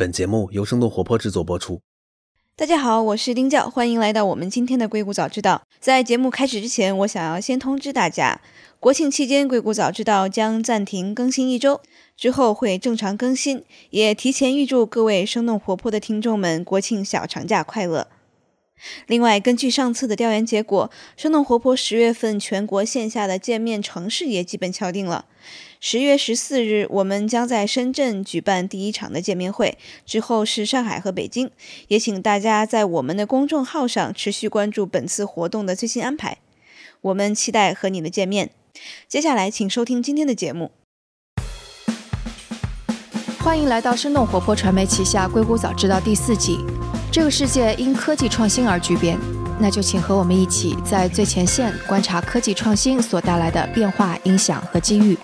本节目由生动活泼制作播出。大家好，我是丁教，欢迎来到我们今天的硅谷早知道。在节目开始之前，我想要先通知大家，国庆期间硅谷早知道将暂停更新一周，之后会正常更新。也提前预祝各位生动活泼的听众们国庆小长假快乐。另外，根据上次的调研结果，生动活泼十月份全国线下的见面城市也基本敲定了。十月十四日，我们将在深圳举办第一场的见面会，之后是上海和北京。也请大家在我们的公众号上持续关注本次活动的最新安排。我们期待和你的见面。接下来，请收听今天的节目。欢迎来到生动活泼传媒旗下《硅谷早知道》第四季。这个世界因科技创新而巨变，那就请和我们一起在最前线观察科技创新所带来的变化、影响和机遇。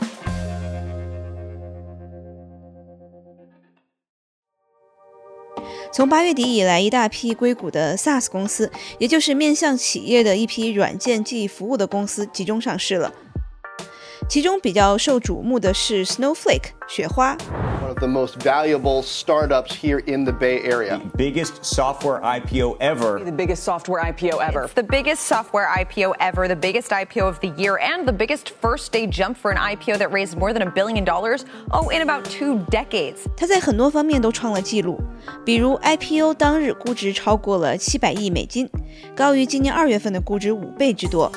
从八月底以来，一大批硅谷的 SaaS 公司，也就是面向企业的一批软件记忆服务的公司，集中上市了。其中比较受瞩目的是 Snowflake 雪花。 one of the most valuable startups here in the Bay Area. biggest software IPO ever. The biggest software IPO ever. It's the biggest software IPO ever, the biggest IPO of the year, and the biggest first day jump for an IPO that raised more than a billion dollars, oh, in about two decades. 它在很多方面都创了纪录，比如 IPO 当日估值超过了七百亿美金，高于今年二月份的估值五倍之多。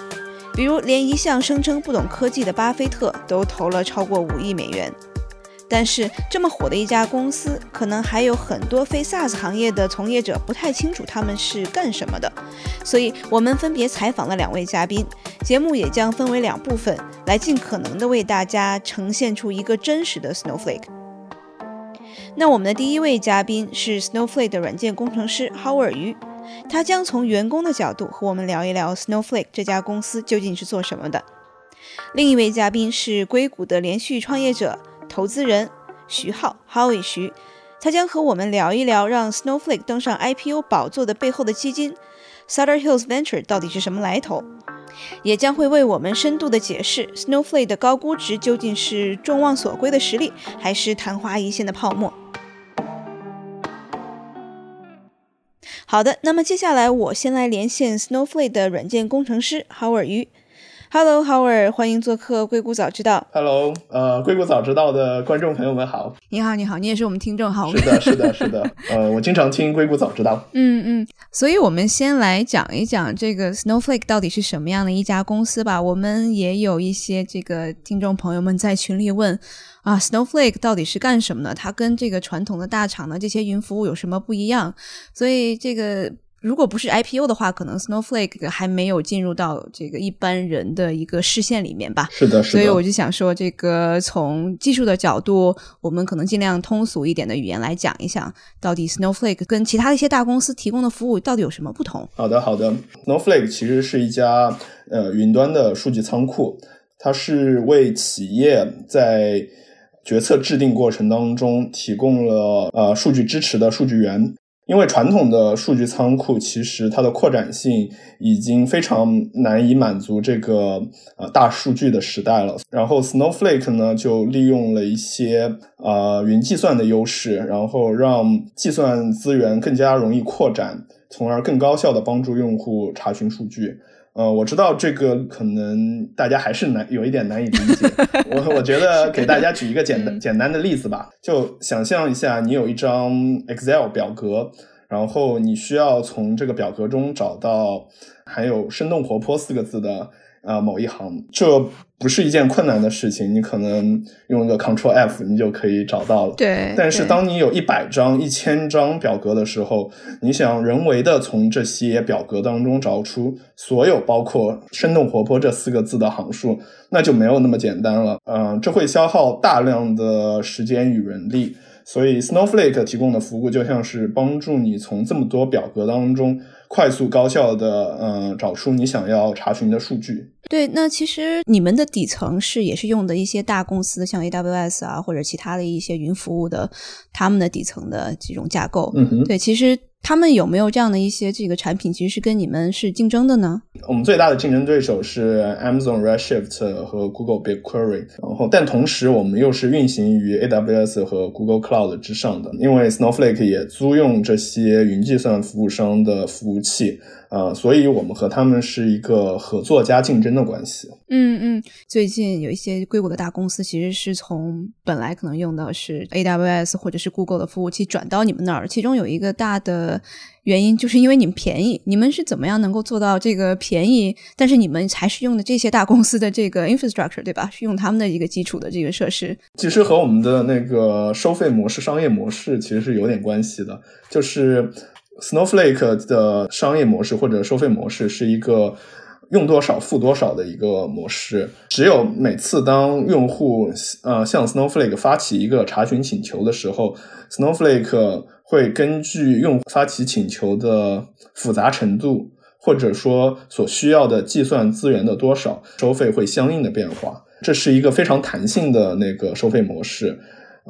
比如，连一向声称不懂科技的巴菲特都投了超过五亿美元。但是，这么火的一家公司，可能还有很多非 SaaS 行业的从业者不太清楚他们是干什么的。所以，我们分别采访了两位嘉宾，节目也将分为两部分，来尽可能的为大家呈现出一个真实的 Snowflake。那我们的第一位嘉宾是 Snowflake 的软件工程师 Howard 于。他将从员工的角度和我们聊一聊 Snowflake 这家公司究竟是做什么的。另一位嘉宾是硅谷的连续创业者、投资人徐浩 Howie 徐，他将和我们聊一聊让 Snowflake 登上 IPO 宝座的背后的基金 Sutter Hills Venture 到底是什么来头，也将会为我们深度的解释 Snowflake 的高估值究竟是众望所归的实力，还是昙花一现的泡沫。好的，那么接下来我先来连线 Snowflake 的软件工程师 Howard 于。Hello Howard，欢迎做客硅谷早知道。Hello，呃，硅谷早知道的观众朋友们好。你好，你好，你也是我们听众好。是的，是的，是的。呃，我经常听硅谷早知道。嗯嗯，所以我们先来讲一讲这个 Snowflake 到底是什么样的一家公司吧。我们也有一些这个听众朋友们在群里问啊，Snowflake 到底是干什么的？它跟这个传统的大厂的这些云服务有什么不一样？所以这个。如果不是 IPO 的话，可能 Snowflake 还没有进入到这个一般人的一个视线里面吧。是的，是的。所以我就想说，这个从技术的角度，我们可能尽量通俗一点的语言来讲一讲，到底 Snowflake 跟其他的一些大公司提供的服务到底有什么不同？好的，好的。Snowflake 其实是一家呃云端的数据仓库，它是为企业在决策制定过程当中提供了呃数据支持的数据源。因为传统的数据仓库其实它的扩展性已经非常难以满足这个呃大数据的时代了，然后 Snowflake 呢就利用了一些呃云计算的优势，然后让计算资源更加容易扩展，从而更高效的帮助用户查询数据。呃，我知道这个可能大家还是难有一点难以理解。我我觉得给大家举一个简单 简单的例子吧，就想象一下，你有一张 Excel 表格，然后你需要从这个表格中找到含有“生动活泼”四个字的呃某一行，这不是一件困难的事情，你可能用一个 Control F 你就可以找到了。对。但是当你有一百张、一千张表格的时候，你想人为的从这些表格当中找出所有包括“生动活泼”这四个字的行数，那就没有那么简单了。嗯、呃，这会消耗大量的时间与人力。所以，Snowflake 提供的服务就像是帮助你从这么多表格当中快速高效的呃找出你想要查询的数据。对，那其实你们的底层是也是用的一些大公司，像 AWS 啊或者其他的一些云服务的他们的底层的这种架构。嗯哼，对，其实他们有没有这样的一些这个产品，其实是跟你们是竞争的呢？我们最大的竞争对手是 Amazon Redshift 和 Google BigQuery，然后但同时我们又是运行于 AWS 和 Google Cloud 之上的，因为 Snowflake 也租用这些云计算服务商的服务器。啊，所以我们和他们是一个合作加竞争的关系。嗯嗯，最近有一些硅谷的大公司，其实是从本来可能用的是 AWS 或者是 Google 的服务器转到你们那儿，其中有一个大的原因就是因为你们便宜。你们是怎么样能够做到这个便宜？但是你们还是用的这些大公司的这个 infrastructure，对吧？是用他们的一个基础的这个设施。其实和我们的那个收费模式、商业模式其实是有点关系的，就是。Snowflake 的商业模式或者收费模式是一个用多少付多少的一个模式。只有每次当用户呃向 Snowflake 发起一个查询请求的时候，Snowflake 会根据用户发起请求的复杂程度，或者说所需要的计算资源的多少，收费会相应的变化。这是一个非常弹性的那个收费模式。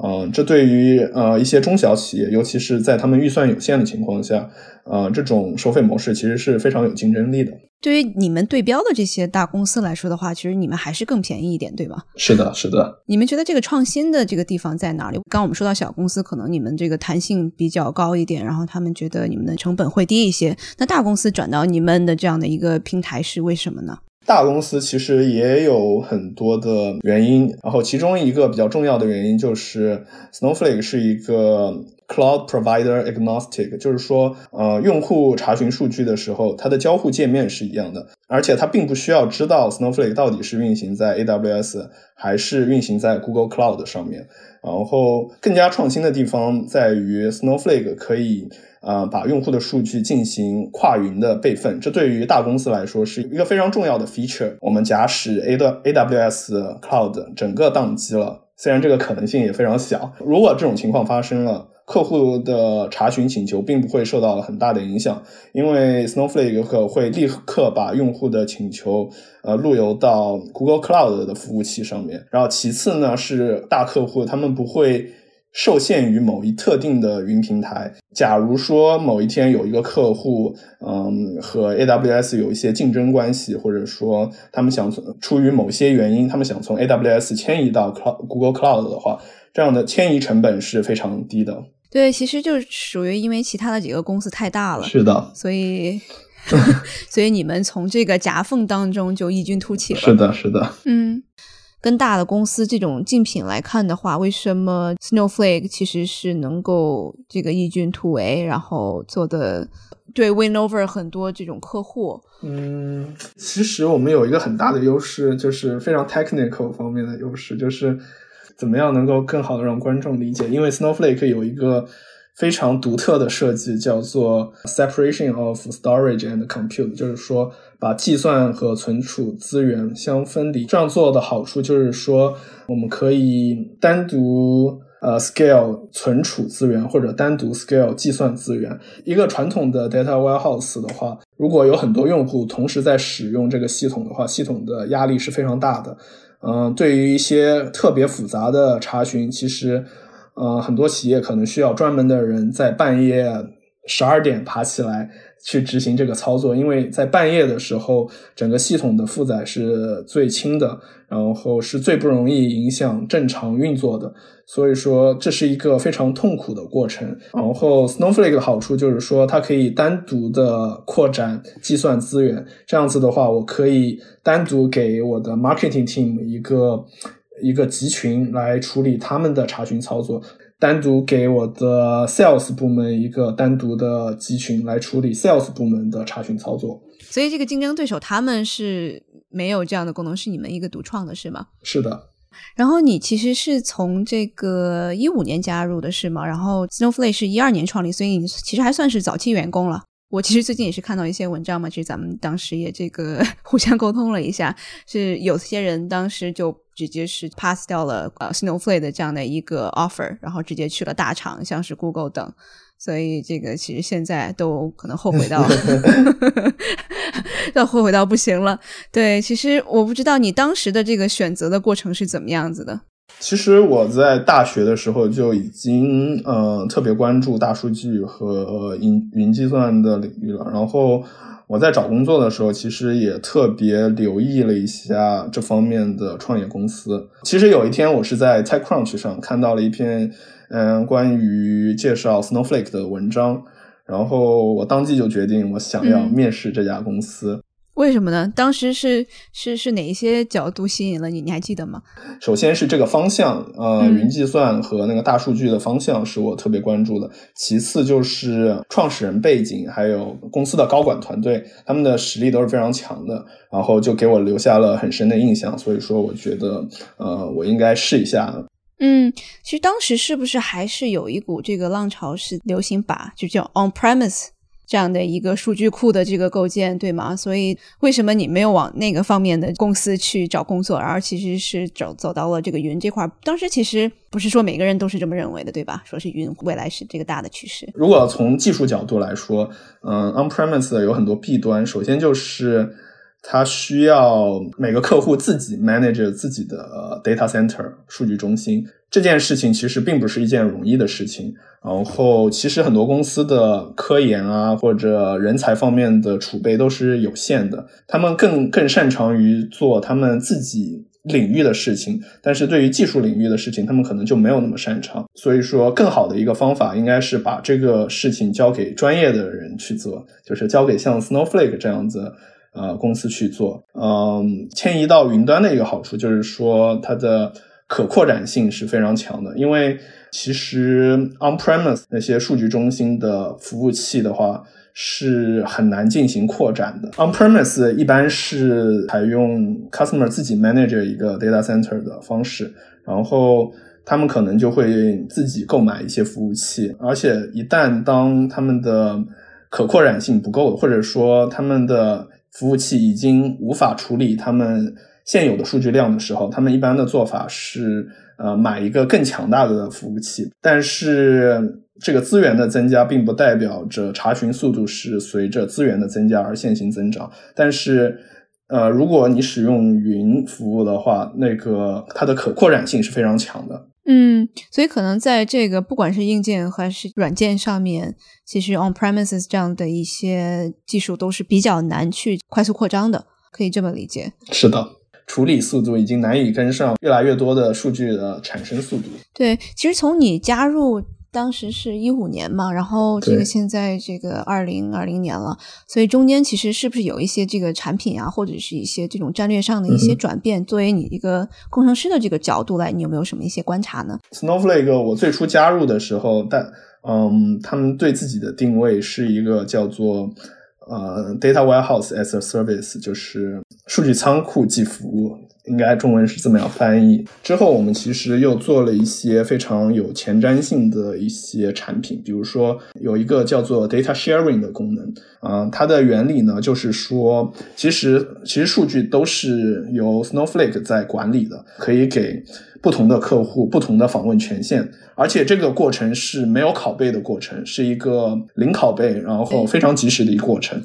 嗯，这对于呃一些中小企业，尤其是在他们预算有限的情况下，呃，这种收费模式其实是非常有竞争力的。对于你们对标的这些大公司来说的话，其实你们还是更便宜一点，对吧？是的，是的。你们觉得这个创新的这个地方在哪里？刚刚我们说到小公司，可能你们这个弹性比较高一点，然后他们觉得你们的成本会低一些。那大公司转到你们的这样的一个平台是为什么呢？大公司其实也有很多的原因，然后其中一个比较重要的原因就是 Snowflake 是一个 cloud provider agnostic，就是说，呃，用户查询数据的时候，它的交互界面是一样的，而且它并不需要知道 Snowflake 到底是运行在 AWS 还是运行在 Google Cloud 上面。然后更加创新的地方在于 Snowflake 可以。呃，把用户的数据进行跨云的备份，这对于大公司来说是一个非常重要的 feature。我们假使 A 的 AWS Cloud 整个宕机了，虽然这个可能性也非常小，如果这种情况发生了，客户的查询请求并不会受到很大的影响，因为 Snowflake 会立刻把用户的请求呃路由到 Google Cloud 的服务器上面。然后其次呢，是大客户他们不会。受限于某一特定的云平台。假如说某一天有一个客户，嗯，和 AWS 有一些竞争关系，或者说他们想从出于某些原因，他们想从 AWS 迁移到 Cloud Google Cloud 的话，这样的迁移成本是非常低的。对，其实就是属于因为其他的几个公司太大了，是的，所以 所以你们从这个夹缝当中就异军突起了。是的，是的，嗯。跟大的公司这种竞品来看的话，为什么 Snowflake 其实是能够这个异军突围，然后做的对 win over 很多这种客户？嗯，其实我们有一个很大的优势，就是非常 technical 方面的优势，就是怎么样能够更好的让观众理解。因为 Snowflake 有一个非常独特的设计，叫做 separation of storage and compute，就是说。把计算和存储资源相分离，这样做的好处就是说，我们可以单独呃 scale 存储资源，或者单独 scale 计算资源。一个传统的 data warehouse 的话，如果有很多用户同时在使用这个系统的话，系统的压力是非常大的。嗯，对于一些特别复杂的查询，其实，嗯，很多企业可能需要专门的人在半夜十二点爬起来。去执行这个操作，因为在半夜的时候，整个系统的负载是最轻的，然后是最不容易影响正常运作的，所以说这是一个非常痛苦的过程。然后 Snowflake 的好处就是说，它可以单独的扩展计算资源，这样子的话，我可以单独给我的 marketing team 一个一个集群来处理他们的查询操作。单独给我的 sales 部门一个单独的集群来处理 sales 部门的查询操作，所以这个竞争对手他们是没有这样的功能，是你们一个独创的，是吗？是的。然后你其实是从这个一五年加入的，是吗？然后 Snowflake 是一二年创立，所以你其实还算是早期员工了。我其实最近也是看到一些文章嘛，其实咱们当时也这个 互相沟通了一下，是有些人当时就直接是 pass 掉了呃 Snowflake 的这样的一个 offer，然后直接去了大厂，像是 Google 等，所以这个其实现在都可能后悔到，要后悔到不行了。对，其实我不知道你当时的这个选择的过程是怎么样子的。其实我在大学的时候就已经呃特别关注大数据和云云计算的领域了。然后我在找工作的时候，其实也特别留意了一下这方面的创业公司。其实有一天，我是在 TechCrunch 上看到了一篇嗯关于介绍 Snowflake 的文章，然后我当即就决定我想要面试这家公司。为什么呢？当时是是是哪一些角度吸引了你？你还记得吗？首先是这个方向，呃，云计算和那个大数据的方向是我特别关注的。其次就是创始人背景，还有公司的高管团队，他们的实力都是非常强的，然后就给我留下了很深的印象。所以说，我觉得，呃，我应该试一下。嗯，其实当时是不是还是有一股这个浪潮，是流行把就叫 on premise。这样的一个数据库的这个构建，对吗？所以为什么你没有往那个方面的公司去找工作，而其实是走走到了这个云这块？当时其实不是说每个人都是这么认为的，对吧？说是云未来是这个大的趋势。如果从技术角度来说，嗯，on-premise 有很多弊端。首先就是它需要每个客户自己 manage 自己的 data center 数据中心，这件事情其实并不是一件容易的事情。然后，其实很多公司的科研啊，或者人才方面的储备都是有限的。他们更更擅长于做他们自己领域的事情，但是对于技术领域的事情，他们可能就没有那么擅长。所以说，更好的一个方法应该是把这个事情交给专业的人去做，就是交给像 Snowflake 这样子呃公司去做。嗯，迁移到云端的一个好处就是说，它的可扩展性是非常强的，因为。其实，on-premise 那些数据中心的服务器的话，是很难进行扩展的。on-premise 一般是采用 customer 自己 manage 一个 data center 的方式，然后他们可能就会自己购买一些服务器，而且一旦当他们的可扩展性不够，或者说他们的服务器已经无法处理他们现有的数据量的时候，他们一般的做法是。呃，买一个更强大的服务器，但是这个资源的增加并不代表着查询速度是随着资源的增加而线性增长。但是，呃，如果你使用云服务的话，那个它的可扩展性是非常强的。嗯，所以可能在这个不管是硬件还是软件上面，其实 on premises 这样的一些技术都是比较难去快速扩张的，可以这么理解。是的。处理速度已经难以跟上越来越多的数据的产生速度。对，其实从你加入当时是一五年嘛，然后这个现在这个二零二零年了，所以中间其实是不是有一些这个产品啊，或者是一些这种战略上的一些转变？作为你一个工程师的这个角度来，你有没有什么一些观察呢？Snowflake 我最初加入的时候，但嗯，他们对自己的定位是一个叫做。呃，data warehouse as a service 就是数据仓库即服务，应该中文是这么样翻译。之后我们其实又做了一些非常有前瞻性的一些产品，比如说有一个叫做 data sharing 的功能。啊，它的原理呢，就是说，其实其实数据都是由 Snowflake 在管理的，可以给不同的客户不同的访问权限。而且这个过程是没有拷贝的过程，是一个零拷贝，然后非常及时的一个过程。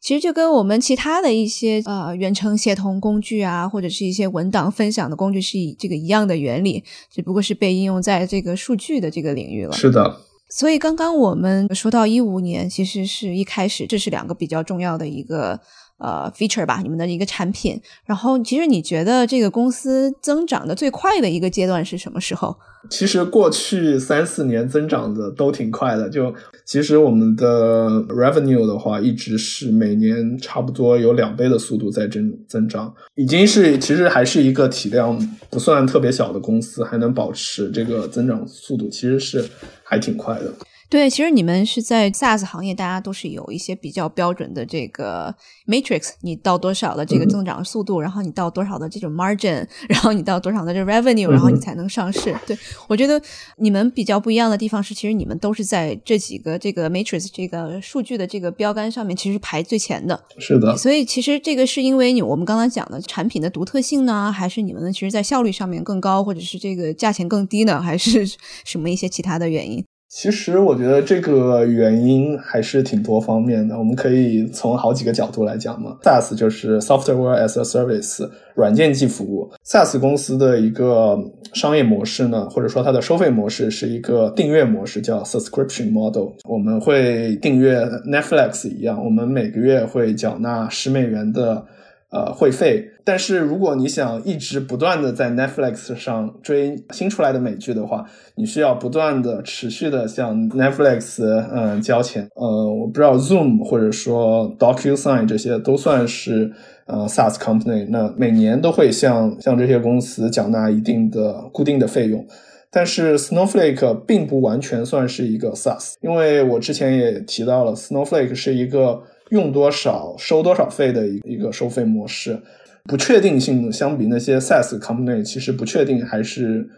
其实就跟我们其他的一些呃远程协同工具啊，或者是一些文档分享的工具是以这个一样的原理，只不过是被应用在这个数据的这个领域了。是的。所以刚刚我们说到一五年，其实是一开始，这是两个比较重要的一个。呃，feature 吧，你们的一个产品。然后，其实你觉得这个公司增长的最快的一个阶段是什么时候？其实过去三四年增长的都挺快的。就其实我们的 revenue 的话，一直是每年差不多有两倍的速度在增增长，已经是其实还是一个体量不算特别小的公司，还能保持这个增长速度，其实是还挺快的。对，其实你们是在 SaaS 行业，大家都是有一些比较标准的这个 matrix，你到多少的这个增长速度，然后你到多少的这种 margin，然后你到多少的这 revenue，然后你才能上市。对我觉得你们比较不一样的地方是，其实你们都是在这几个这个 matrix 这个数据的这个标杆上面，其实排最前的。是的。所以其实这个是因为你我们刚才讲的产品的独特性呢，还是你们其实在效率上面更高，或者是这个价钱更低呢，还是 什么一些其他的原因？其实我觉得这个原因还是挺多方面的，我们可以从好几个角度来讲嘛。SaaS 就是 Software as a Service，软件即服务。SaaS 公司的一个商业模式呢，或者说它的收费模式是一个订阅模式，叫 Subscription Model。我们会订阅 Netflix 一样，我们每个月会缴纳十美元的。呃，会费。但是如果你想一直不断的在 Netflix 上追新出来的美剧的话，你需要不断的持续的向 Netflix 嗯交钱。呃，我不知道 Zoom 或者说 DocuSign 这些都算是呃 SaaS company，那每年都会向向这些公司缴纳一定的固定的费用。但是 Snowflake 并不完全算是一个 SaaS，因为我之前也提到了，Snowflake 是一个。用多少收多少费的一一个收费模式，不确定性相比那些 SaaS company 其实不确定还是。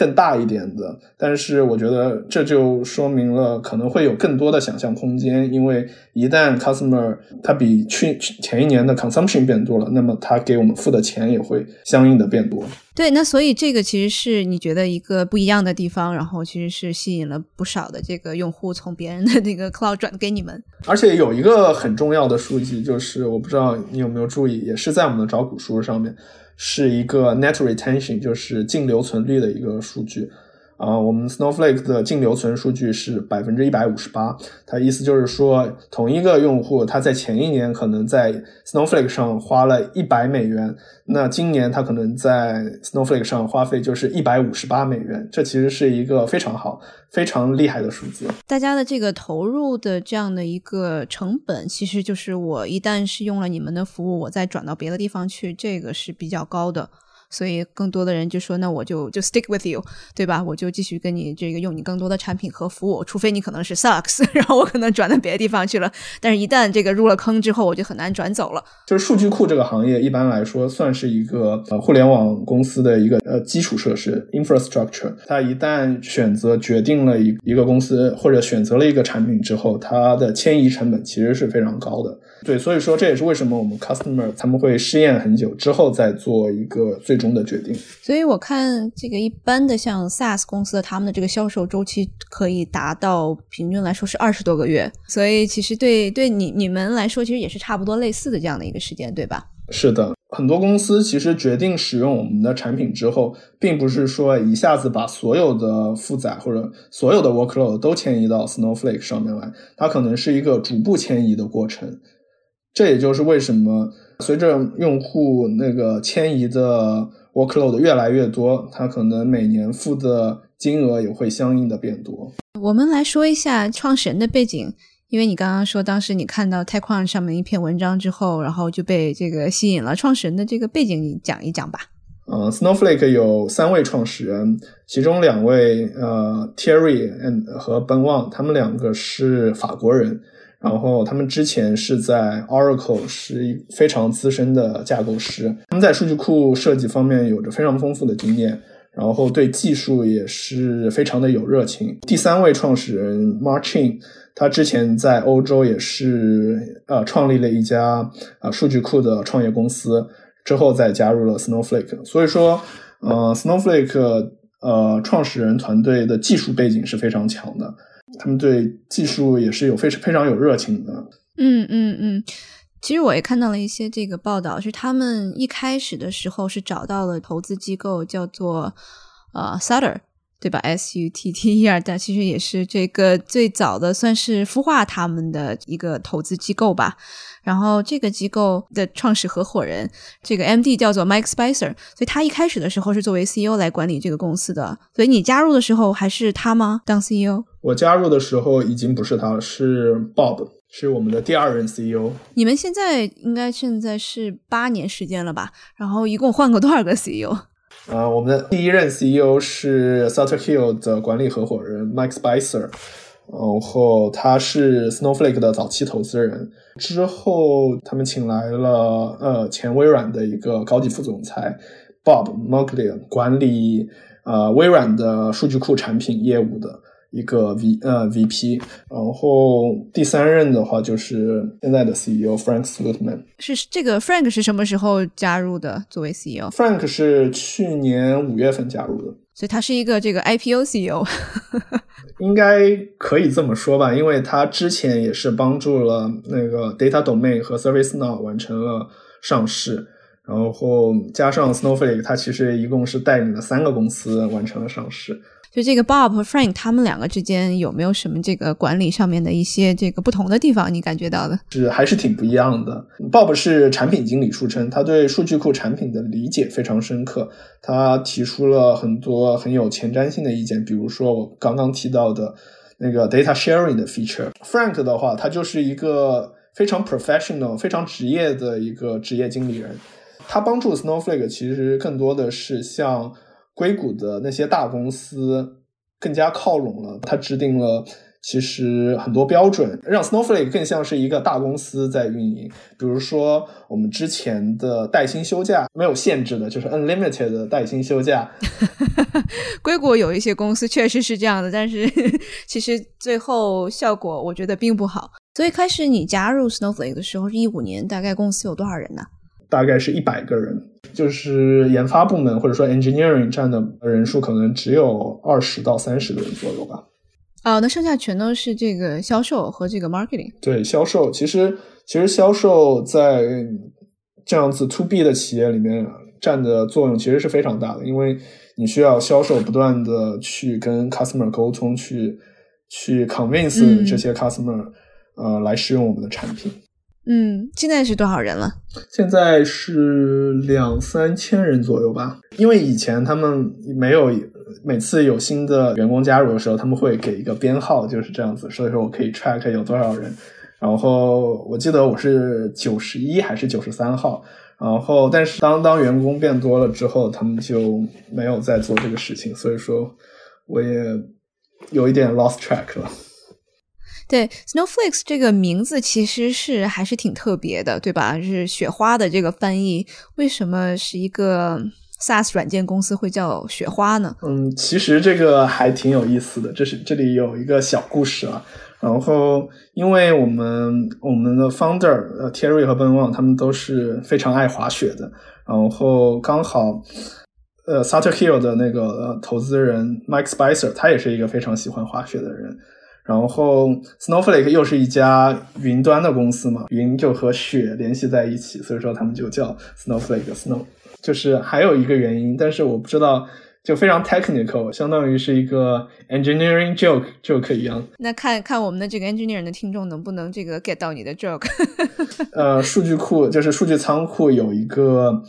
更大一点的，但是我觉得这就说明了可能会有更多的想象空间，因为一旦 customer 它比去前一年的 consumption 变多了，那么它给我们付的钱也会相应的变多。对，那所以这个其实是你觉得一个不一样的地方，然后其实是吸引了不少的这个用户从别人的那个 cloud 转给你们。而且有一个很重要的数据，就是我不知道你有没有注意，也是在我们的招股书上面。是一个 net retention，就是净留存率的一个数据。啊，我们 Snowflake 的净留存数据是百分之一百五十八。它意思就是说，同一个用户他在前一年可能在 Snowflake 上花了一百美元，那今年他可能在 Snowflake 上花费就是一百五十八美元。这其实是一个非常好、非常厉害的数字。大家的这个投入的这样的一个成本，其实就是我一旦是用了你们的服务，我再转到别的地方去，这个是比较高的。所以更多的人就说，那我就就 stick with you，对吧？我就继续跟你这个用你更多的产品和服务，除非你可能是 sucks，然后我可能转到别的地方去了。但是，一旦这个入了坑之后，我就很难转走了。就是数据库这个行业，一般来说算是一个呃互联网公司的一个呃基础设施 infrastructure。它一旦选择决定了一一个公司或者选择了一个产品之后，它的迁移成本其实是非常高的。对，所以说这也是为什么我们 customer 他们会试验很久之后再做一个最终的决定。所以我看这个一般的像 SaaS 公司的他们的这个销售周期可以达到平均来说是二十多个月。所以其实对对你你们来说，其实也是差不多类似的这样的一个时间，对吧？是的，很多公司其实决定使用我们的产品之后，并不是说一下子把所有的负载或者所有的 workload 都迁移到 Snowflake 上面来，它可能是一个逐步迁移的过程。这也就是为什么随着用户那个迁移的 workload 越来越多，它可能每年付的金额也会相应的变多。我们来说一下创始人的背景，因为你刚刚说当时你看到 TechCrunch 上面一篇文章之后，然后就被这个吸引了。创始人的这个背景，你讲一讲吧。嗯，Snowflake 有三位创始人，其中两位呃 Thierry and 和 Ben Wang，他们两个是法国人。然后他们之前是在 Oracle 是一非常资深的架构师，他们在数据库设计方面有着非常丰富的经验，然后对技术也是非常的有热情。第三位创始人 Martin，他之前在欧洲也是呃创立了一家啊数据库的创业公司，之后再加入了 Snowflake。所以说，呃，Snowflake 呃创始人团队的技术背景是非常强的。他们对技术也是有非常非常有热情的。嗯嗯嗯，其实我也看到了一些这个报道，是他们一开始的时候是找到了投资机构，叫做呃 Sutter，对吧？S U T T E R，但其实也是这个最早的算是孵化他们的一个投资机构吧。然后这个机构的创始合伙人，这个 M D 叫做 Mike Spicer，所以他一开始的时候是作为 C E O 来管理这个公司的。所以你加入的时候还是他吗？当 C E O？我加入的时候已经不是他了，是 Bob，是我们的第二任 CEO。你们现在应该现在是八年时间了吧？然后一共换过多少个 CEO？啊，我们的第一任 CEO 是 Sutter Hill 的管理合伙人 Mike Spicer，然后他是 Snowflake 的早期投资人。之后他们请来了呃前微软的一个高级副总裁 Bob m o g l i a 管理呃微软的数据库产品业务的。一个 V 呃 VP，然后第三任的话就是现在的 CEO Frank Slootman。是这个 Frank 是什么时候加入的？作为 CEO？Frank 是去年五月份加入的。所以他是一个这个 IPO CEO。应该可以这么说吧，因为他之前也是帮助了那个 Data Domain 和 ServiceNow 完成了上市，然后加上 Snowflake，他其实一共是带领了三个公司完成了上市。就这个 Bob 和 Frank 他们两个之间有没有什么这个管理上面的一些这个不同的地方？你感觉到的？是还是挺不一样的。Bob 是产品经理出身，他对数据库产品的理解非常深刻，他提出了很多很有前瞻性的意见，比如说我刚刚提到的那个 data sharing 的 feature。Frank 的话，他就是一个非常 professional、非常职业的一个职业经理人，他帮助 Snowflake 其实更多的是像。硅谷的那些大公司更加靠拢了，它制定了其实很多标准，让 Snowflake 更像是一个大公司在运营。比如说，我们之前的带薪休假没有限制的，就是 unlimited 的带薪休假。硅谷有一些公司确实是这样的，但是 其实最后效果我觉得并不好。所以开始你加入 Snowflake 的时候是一五年，大概公司有多少人呢？大概是一百个人，就是研发部门或者说 engineering 占的人数可能只有二十到三十个人左右吧。哦，那剩下全都是这个销售和这个 marketing。对，销售其实其实销售在这样子 to B 的企业里面占的作用其实是非常大的，因为你需要销售不断的去跟 customer 沟通，去去 convince 这些 customer 呃来使用我们的产品。嗯，现在是多少人了？现在是两三千人左右吧。因为以前他们没有每次有新的员工加入的时候，他们会给一个编号，就是这样子，所以说我可以 track 有多少人。然后我记得我是九十一还是九十三号。然后，但是当当员工变多了之后，他们就没有再做这个事情，所以说我也有一点 lost track 了。对，Snowflake 这个名字其实是还是挺特别的，对吧？是雪花的这个翻译，为什么是一个 SaaS 软件公司会叫雪花呢？嗯，其实这个还挺有意思的，这是这里有一个小故事啊。然后，因为我们我们的 founder 呃 Terry 和 Ben Wang 他们都是非常爱滑雪的，然后刚好呃 Sutter Hill 的那个呃投资人 Mike Spicer 他也是一个非常喜欢滑雪的人。然后，Snowflake 又是一家云端的公司嘛，云就和雪联系在一起，所以说他们就叫 Snowflake Snow。就是还有一个原因，但是我不知道，就非常 technical，相当于是一个 engineering joke joke 一样。那看看我们的这个 engineering 的听众能不能这个 get 到你的 joke。呃，数据库就是数据仓库有一个。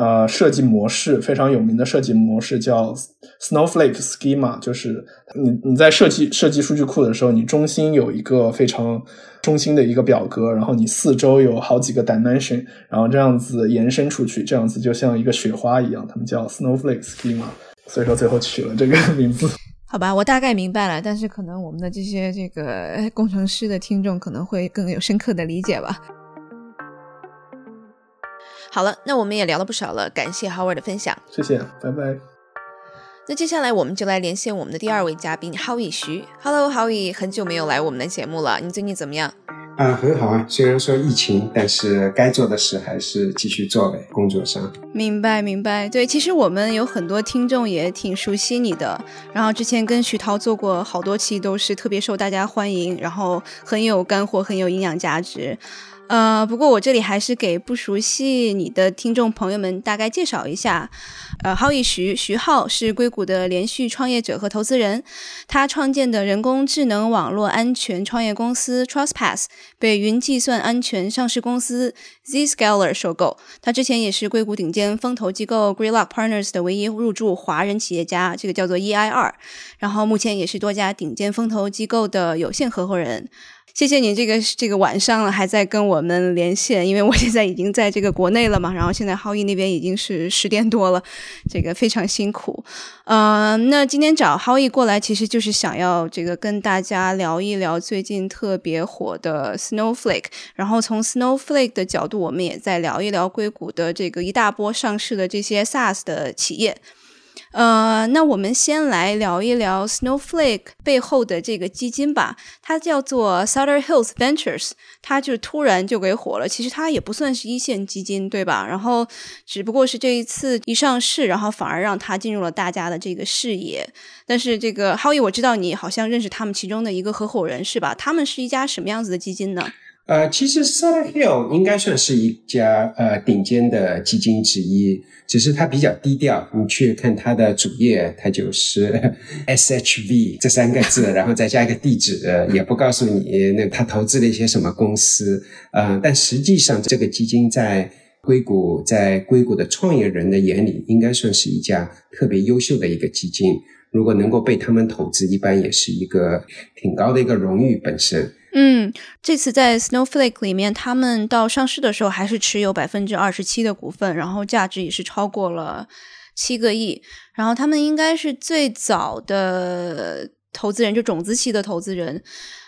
呃，设计模式非常有名的设计模式叫 Snowflake Schema，就是你你在设计设计数据库的时候，你中心有一个非常中心的一个表格，然后你四周有好几个 dimension，然后这样子延伸出去，这样子就像一个雪花一样，他们叫 Snowflake Schema，所以说最后取了这个名字。好吧，我大概明白了，但是可能我们的这些这个工程师的听众可能会更有深刻的理解吧。好了，那我们也聊了不少了，感谢 Howard 的分享，谢谢，拜拜。那接下来我们就来连线我们的第二位嘉宾 Howie 徐。Hello，Howie，很久没有来我们的节目了，你最近怎么样？啊，很好啊，虽然说疫情，但是该做的事还是继续做呗，工作上。明白，明白。对，其实我们有很多听众也挺熟悉你的，然后之前跟徐涛做过好多期，都是特别受大家欢迎，然后很有干货，很有营养价值。呃，不过我这里还是给不熟悉你的听众朋友们大概介绍一下。呃，浩宇徐徐浩是硅谷的连续创业者和投资人，他创建的人工智能网络安全创业公司 TrustPass 被云计算安全上市公司 Zscaler 收购。他之前也是硅谷顶尖风投机构 Greylock Partners 的唯一入驻华人企业家，这个叫做 EIR。然后目前也是多家顶尖风投机构的有限合伙人。谢谢你这个这个晚上了还在跟我们连线，因为我 现在已经在这个国内了嘛，然后现在浩毅那边已经是十点多了，这个非常辛苦。呃，那今天找浩毅过来，其实就是想要这个跟大家聊一聊最近特别火的 Snowflake，然后从 Snowflake 的角度，我们也在聊一聊硅谷的这个一大波上市的这些 SaaS 的企业。呃，那我们先来聊一聊 Snowflake 背后的这个基金吧，它叫做 Sutter Hills Ventures，它就突然就给火了。其实它也不算是一线基金，对吧？然后只不过是这一次一上市，然后反而让它进入了大家的这个视野。但是这个 Howie，我知道你好像认识他们其中的一个合伙人是吧？他们是一家什么样子的基金呢？呃，其实 Sutter Hill 应该算是一家呃顶尖的基金之一，只是它比较低调。你去看它的主页，它就是 SHV 这三个字，然后再加一个地址，也不告诉你那他投资了一些什么公司。呃，但实际上这个基金在硅谷，在硅谷的创业人的眼里，应该算是一家特别优秀的一个基金。如果能够被他们投资，一般也是一个挺高的一个荣誉本身。嗯，这次在 Snowflake 里面，他们到上市的时候还是持有百分之二十七的股份，然后价值也是超过了七个亿。然后他们应该是最早的投资人，就种子期的投资人。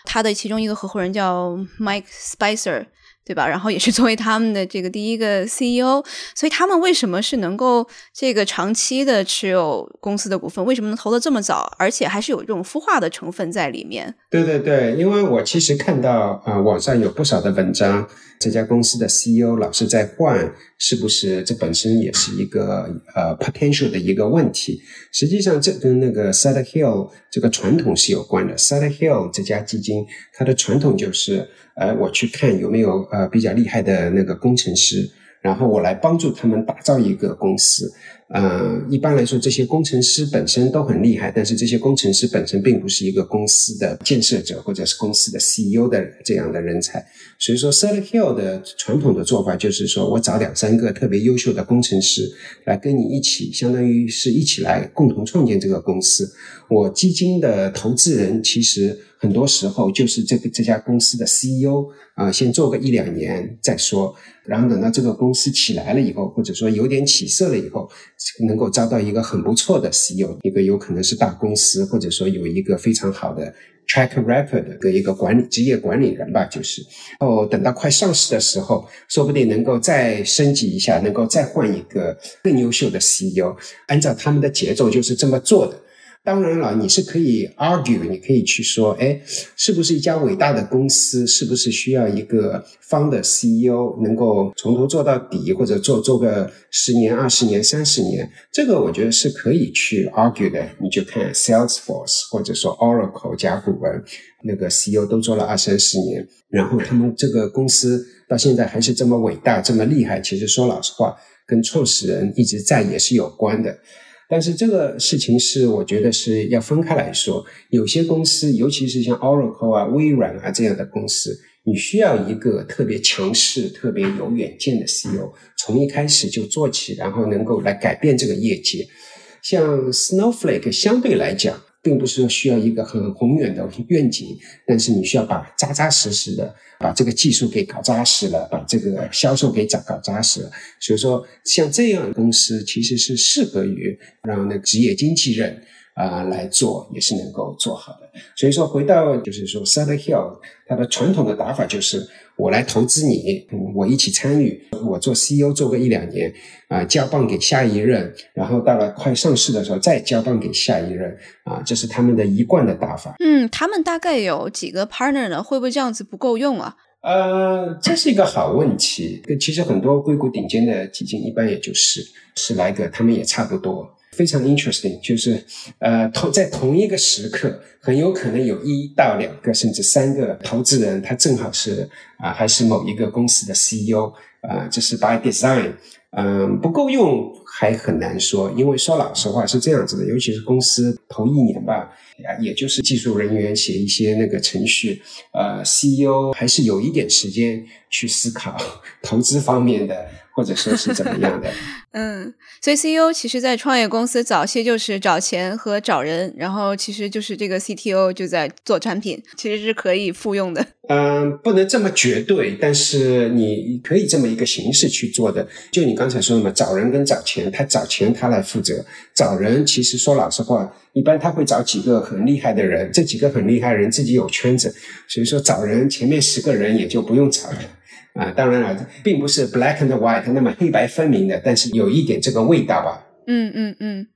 他的其中一个合伙人叫 Mike Spicer。对吧？然后也是作为他们的这个第一个 CEO，所以他们为什么是能够这个长期的持有公司的股份？为什么能投的这么早？而且还是有这种孵化的成分在里面？对对对，因为我其实看到啊，网上有不少的文章，这家公司的 CEO 老是在换，是不是这本身也是一个呃 potential 的一个问题？实际上，这跟那个 Sutter Hill 这个传统是有关的。Sutter Hill 这家基金，它的传统就是。呃，我去看有没有呃比较厉害的那个工程师，然后我来帮助他们打造一个公司。呃，一般来说，这些工程师本身都很厉害，但是这些工程师本身并不是一个公司的建设者或者是公司的 CEO 的这样的人才。所以说 s e l t Hill 的传统的做法就是说我找两三个特别优秀的工程师来跟你一起，相当于是一起来共同创建这个公司。我基金的投资人其实。很多时候就是这个这家公司的 CEO 啊，先做个一两年再说，然后等到这个公司起来了以后，或者说有点起色了以后，能够招到一个很不错的 CEO，一个有可能是大公司，或者说有一个非常好的 track record 的一个管理职业管理人吧，就是，哦，等到快上市的时候，说不定能够再升级一下，能够再换一个更优秀的 CEO，按照他们的节奏就是这么做的。当然了，你是可以 argue，你可以去说，哎，是不是一家伟大的公司，是不是需要一个方的 CEO 能够从头做到底，或者做做个十年、二十年、三十年？这个我觉得是可以去 argue 的。你就看 Salesforce 或者说 Oracle 甲骨文，那个 CEO 都做了二三十年，然后他们这个公司到现在还是这么伟大、这么厉害。其实说老实话，跟创始人一直在也是有关的。但是这个事情是，我觉得是要分开来说。有些公司，尤其是像 Oracle 啊、微软啊这样的公司，你需要一个特别强势、特别有远见的 CEO，从一开始就做起，然后能够来改变这个业界。像 Snowflake 相对来讲。并不是说需要一个很宏远的愿景，但是你需要把扎扎实实的把这个技术给搞扎实了，把这个销售给搞搞扎实了。所以说，像这样的公司其实是适合于让那个职业经纪人。啊，来做也是能够做好的。所以说，回到就是说 s u t t e r Hill，它的传统的打法就是我来投资你，我一起参与，我做 CEO 做个一两年，啊，交棒给下一任，然后到了快上市的时候再交棒给下一任，啊，这是他们的一贯的打法。嗯，他们大概有几个 partner 呢？会不会这样子不够用啊？呃，这是一个好问题。其实很多硅谷顶尖的基金一般也就是十来个，他们也差不多。非常 interesting，就是呃，同在同一个时刻，很有可能有一到两个甚至三个投资人，他正好是啊，还是某一个公司的 CEO 啊，这是 by design，嗯，不够用还很难说，因为说老实话是这样子的，尤其是公司头一年吧，也就是技术人员写一些那个程序，呃，CEO 还是有一点时间去思考 投资方面的。或者说是怎么样的？嗯，所以 CEO 其实，在创业公司早期就是找钱和找人，然后其实就是这个 CTO 就在做产品，其实是可以复用的。嗯，不能这么绝对，但是你可以这么一个形式去做的。就你刚才说的嘛，找人跟找钱，他找钱他来负责，找人其实说老实话，一般他会找几个很厉害的人，这几个很厉害的人自己有圈子，所以说找人前面十个人也就不用找了。啊，当然了，并不是 black and white 那么黑白分明的，但是有一点这个味道吧。嗯嗯嗯。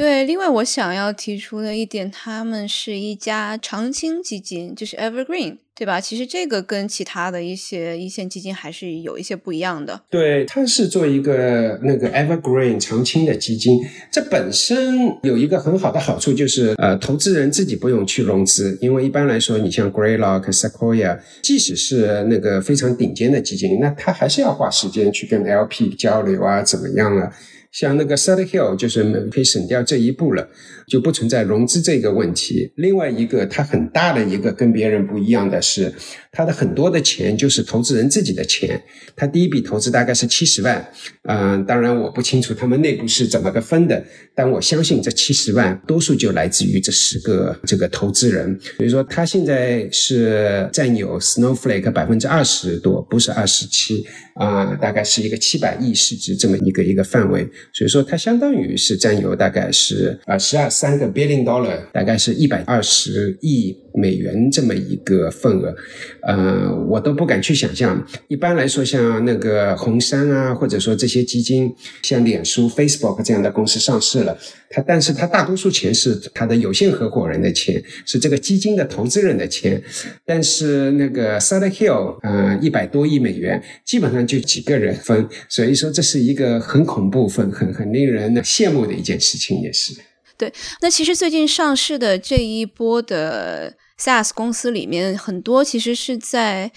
对，另外我想要提出的一点，他们是一家长青基金，就是 Evergreen，对吧？其实这个跟其他的一些一线基金还是有一些不一样的。对，它是做一个那个 Evergreen 长青的基金，这本身有一个很好的好处，就是呃，投资人自己不用去融资，因为一般来说，你像 Greylock、Sequoia，即使是那个非常顶尖的基金，那他还是要花时间去跟 LP 交流啊，怎么样啊？像那个 sata hill 就是可以省掉这一步了，就不存在融资这个问题。另外一个，它很大的一个跟别人不一样的是，它的很多的钱就是投资人自己的钱。他第一笔投资大概是七十万，嗯，当然我不清楚他们内部是怎么个分的，但我相信这七十万多数就来自于这十个这个投资人。所以说，他现在是占有 Snowflake 百分之二十多，不是二十七啊，大概是一个七百亿市值这么一个一个范围。所以说，它相当于是占有大概是啊十二三个 billion dollar，大概是一百二十亿美元这么一个份额，呃，我都不敢去想象。一般来说，像那个红杉啊，或者说这些基金，像脸书、Facebook 这样的公司上市了，它但是它大多数钱是它的有限合伙人的钱，是这个基金的投资人的钱。但是那个 s u t h e r Hill，呃，一百多亿美元，基本上就几个人分，所以说这是一个很恐怖分。很很令人羡慕的一件事情，也是。对，那其实最近上市的这一波的 SaaS 公司里面，很多其实是在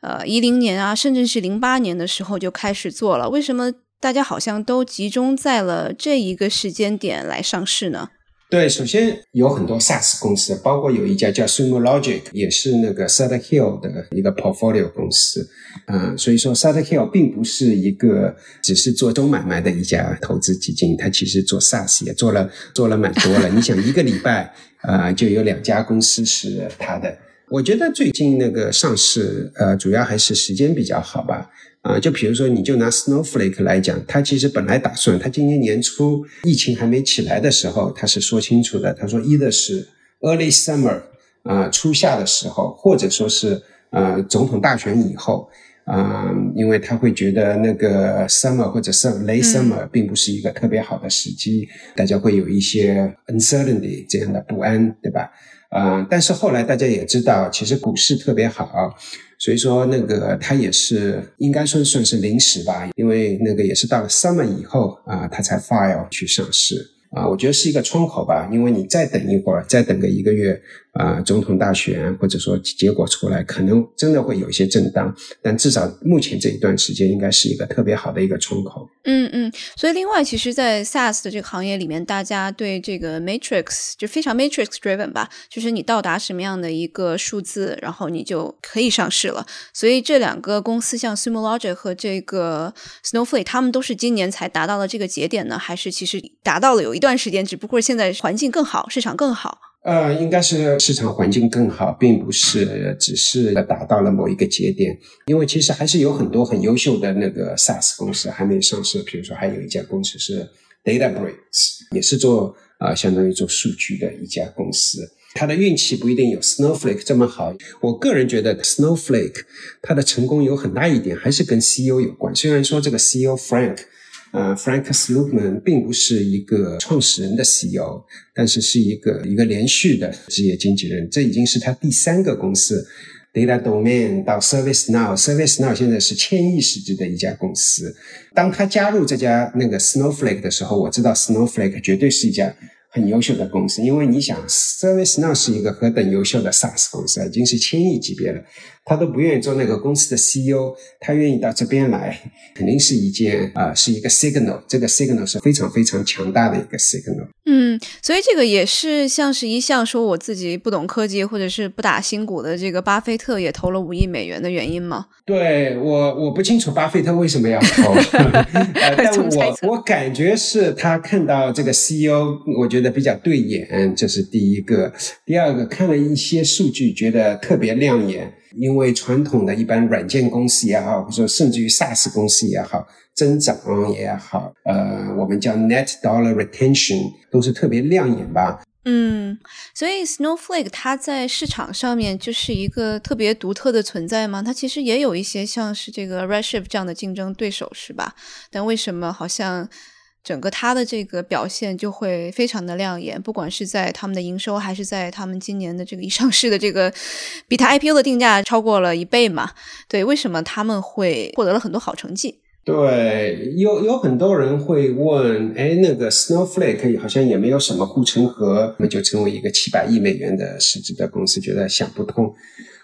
呃一零年啊，甚至是零八年的时候就开始做了。为什么大家好像都集中在了这一个时间点来上市呢？对，首先有很多 SaaS 公司，包括有一家叫 Sumo Logic，也是那个 s u t h e r Hill 的一个 portfolio 公司。嗯，所以说 s u t h e r Hill 并不是一个只是做中买卖的一家投资基金，它其实做 SaaS 也做了做了蛮多了。你想一个礼拜啊，就有两家公司是它的。我觉得最近那个上市，呃，主要还是时间比较好吧。啊，就比如说，你就拿 Snowflake 来讲，他其实本来打算，他今年年初疫情还没起来的时候，他是说清楚的，他说一的是 early summer 啊初夏的时候，或者说是呃总统大选以后啊，因为他会觉得那个 summer 或者是 late summer 并不是一个特别好的时机，大家会有一些 uncertainty 这样的不安，对吧？啊，但是后来大家也知道，其实股市特别好。所以说，那个它也是应该算算是临时吧，因为那个也是到了 summer 以后啊，它才 file 去上市。啊，我觉得是一个窗口吧，因为你再等一会儿，再等个一个月，啊，总统大选或者说结果出来，可能真的会有一些震荡，但至少目前这一段时间应该是一个特别好的一个窗口。嗯嗯，所以另外，其实，在 SaaS 的这个行业里面，大家对这个 matrix 就非常 matrix driven 吧，就是你到达什么样的一个数字，然后你就可以上市了。所以这两个公司，像 Sumo Logic 和这个 Snowflake，他们都是今年才达到了这个节点呢，还是其实达到了有一。段时间，只不过现在环境更好，市场更好。呃，应该是市场环境更好，并不是只是达到了某一个节点。因为其实还是有很多很优秀的那个 SaaS 公司还没上市。比如说，还有一家公司是 DataBricks，也是做啊，相当于做数据的一家公司。它的运气不一定有 Snowflake 这么好。我个人觉得 Snowflake 它的成功有很大一点还是跟 CEO 有关。虽然说这个 CEO Frank。呃，Frank Slootman 并不是一个创始人的 CEO，但是是一个一个连续的职业经纪人。这已经是他第三个公司，Data Domain 到 Service Now，Service Now 现在是千亿市值的一家公司。当他加入这家那个 Snowflake 的时候，我知道 Snowflake 绝对是一家很优秀的公司，因为你想，Service Now 是一个何等优秀的 SaaS 公司，已经是千亿级别了。他都不愿意做那个公司的 CEO，他愿意到这边来，肯定是一件啊，是一个 signal。这个 signal 是非常非常强大的一个 signal。嗯，所以这个也是像是一向说我自己不懂科技或者是不打新股的这个巴菲特也投了五亿美元的原因吗？对我我不清楚巴菲特为什么要投，但我我感觉是他看到这个 CEO，我觉得比较对眼，这是第一个。第二个看了一些数据，觉得特别亮眼。因为传统的一般软件公司也好，或者甚至于 SaaS 公司也好，增长也好，呃，我们叫 Net Dollar Retention 都是特别亮眼吧。嗯，所以 Snowflake 它在市场上面就是一个特别独特的存在吗？它其实也有一些像是这个 Redshift 这样的竞争对手，是吧？但为什么好像整个它的这个表现就会非常的亮眼，不管是在他们的营收，还是在他们今年的这个一上市的这个，比它 IPO 的定价超过了一倍嘛？对，为什么他们会获得了很多好成绩？对，有有很多人会问，哎，那个 Snowflake 好像也没有什么护城河，那就成为一个七百亿美元的市值的公司，觉得想不通。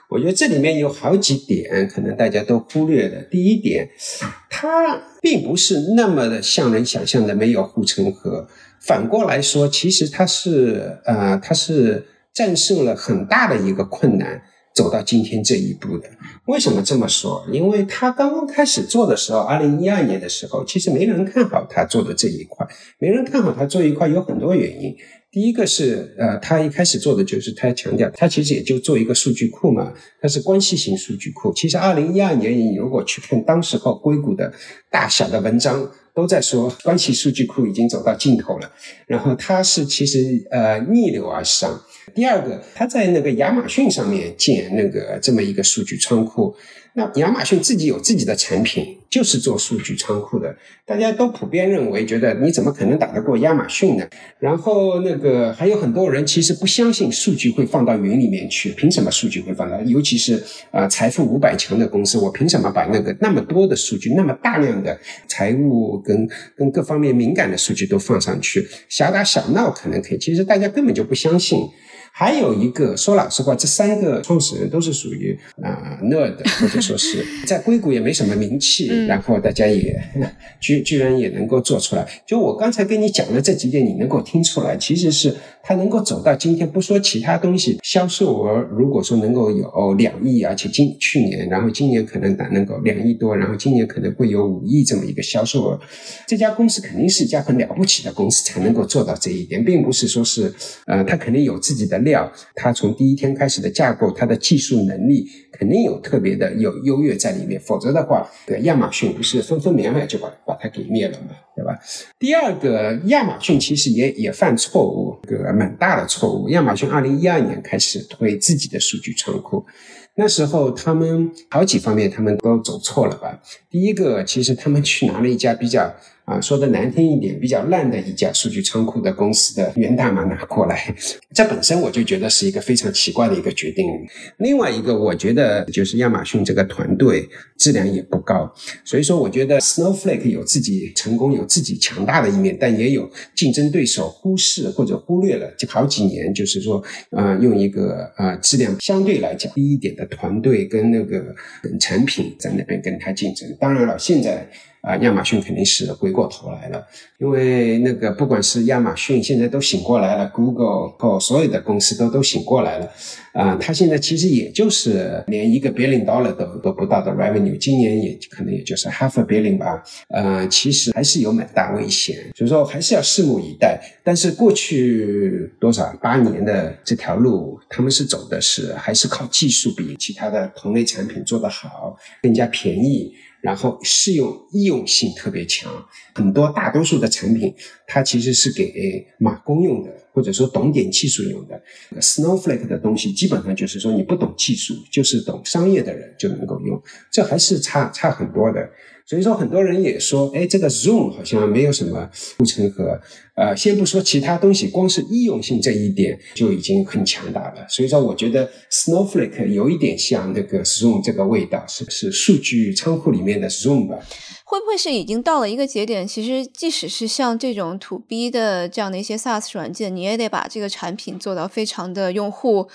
我觉得这里面有好几点，可能大家都忽略的。第一点，它并不是那么的像人想象的没有护城河，反过来说，其实它是呃，它是战胜了很大的一个困难，走到今天这一步的。为什么这么说？因为他刚刚开始做的时候，二零一二年的时候，其实没人看好他做的这一块，没人看好他做一块，有很多原因。第一个是，呃，他一开始做的就是他强调，他其实也就做一个数据库嘛，它是关系型数据库。其实二零一二年，你如果去看当时候硅谷的大小的文章，都在说关系数据库已经走到尽头了。然后它是其实呃逆流而上。第二个，他在那个亚马逊上面建那个这么一个数据仓库。那亚马逊自己有自己的产品，就是做数据仓库的。大家都普遍认为，觉得你怎么可能打得过亚马逊呢？然后那个还有很多人其实不相信数据会放到云里面去，凭什么数据会放到？尤其是啊，财富五百强的公司，我凭什么把那个那么多的数据，那么大量的财务跟跟各方面敏感的数据都放上去？小打小闹可能可以，其实大家根本就不相信。还有一个，说老实话，这三个创始人都是属于啊 nerd，或者说是 在硅谷也没什么名气，然后大家也 居居然也能够做出来。就我刚才跟你讲的这几点，你能够听出来，其实是他能够走到今天。不说其他东西，销售额如果说能够有两亿，而且今去年，然后今年可能达能够两亿多，然后今年可能会有五亿这么一个销售额，这家公司肯定是一家很了不起的公司，才能够做到这一点，并不是说是呃，他肯定有自己的。料，它从第一天开始的架构，它的技术能力肯定有特别的有优越在里面，否则的话，亚马逊不是分分秒秒就把把它给灭了吗，对吧？第二个，亚马逊其实也也犯错误，个蛮大的错误。亚马逊二零一二年开始推自己的数据仓库，那时候他们好几方面他们都走错了吧？第一个，其实他们去拿了一家比较。啊，说的难听一点，比较烂的一家数据仓库的公司的源代码拿过来，这本身我就觉得是一个非常奇怪的一个决定。另外一个，我觉得就是亚马逊这个团队质量也不高，所以说我觉得 Snowflake 有自己成功、有自己强大的一面，但也有竞争对手忽视或者忽略了，就好几年就是说，啊，用一个啊质量相对来讲低一点的团队跟那个产品在那边跟他竞争。当然了，现在。啊，亚马逊肯定是回过头来了，因为那个不管是亚马逊现在都醒过来了，Google 所有的公司都都醒过来了。啊，它现在其实也就是连一个 billion dollar 都都不到的 revenue，今年也可能也就是 half a billion 吧。呃，其实还是有蛮大危险，所以说还是要拭目以待。但是过去多少八年的这条路，他们是走的是还是靠技术比其他的同类产品做得好，更加便宜。然后适用易用性特别强，很多大多数的产品，它其实是给马工用的，或者说懂点技术用的。Snowflake 的东西基本上就是说你不懂技术，就是懂商业的人就能够用，这还是差差很多的。所以说，很多人也说，哎，这个 Zoom 好像没有什么护城河。呃，先不说其他东西，光是易用性这一点就已经很强大了。所以说，我觉得 Snowflake 有一点像那个 Zoom 这个味道，是是数据仓库里面的 Zoom 吧？会不会是已经到了一个节点？其实，即使是像这种 To B 的这样的一些 SaaS 软件，你也得把这个产品做到非常的用户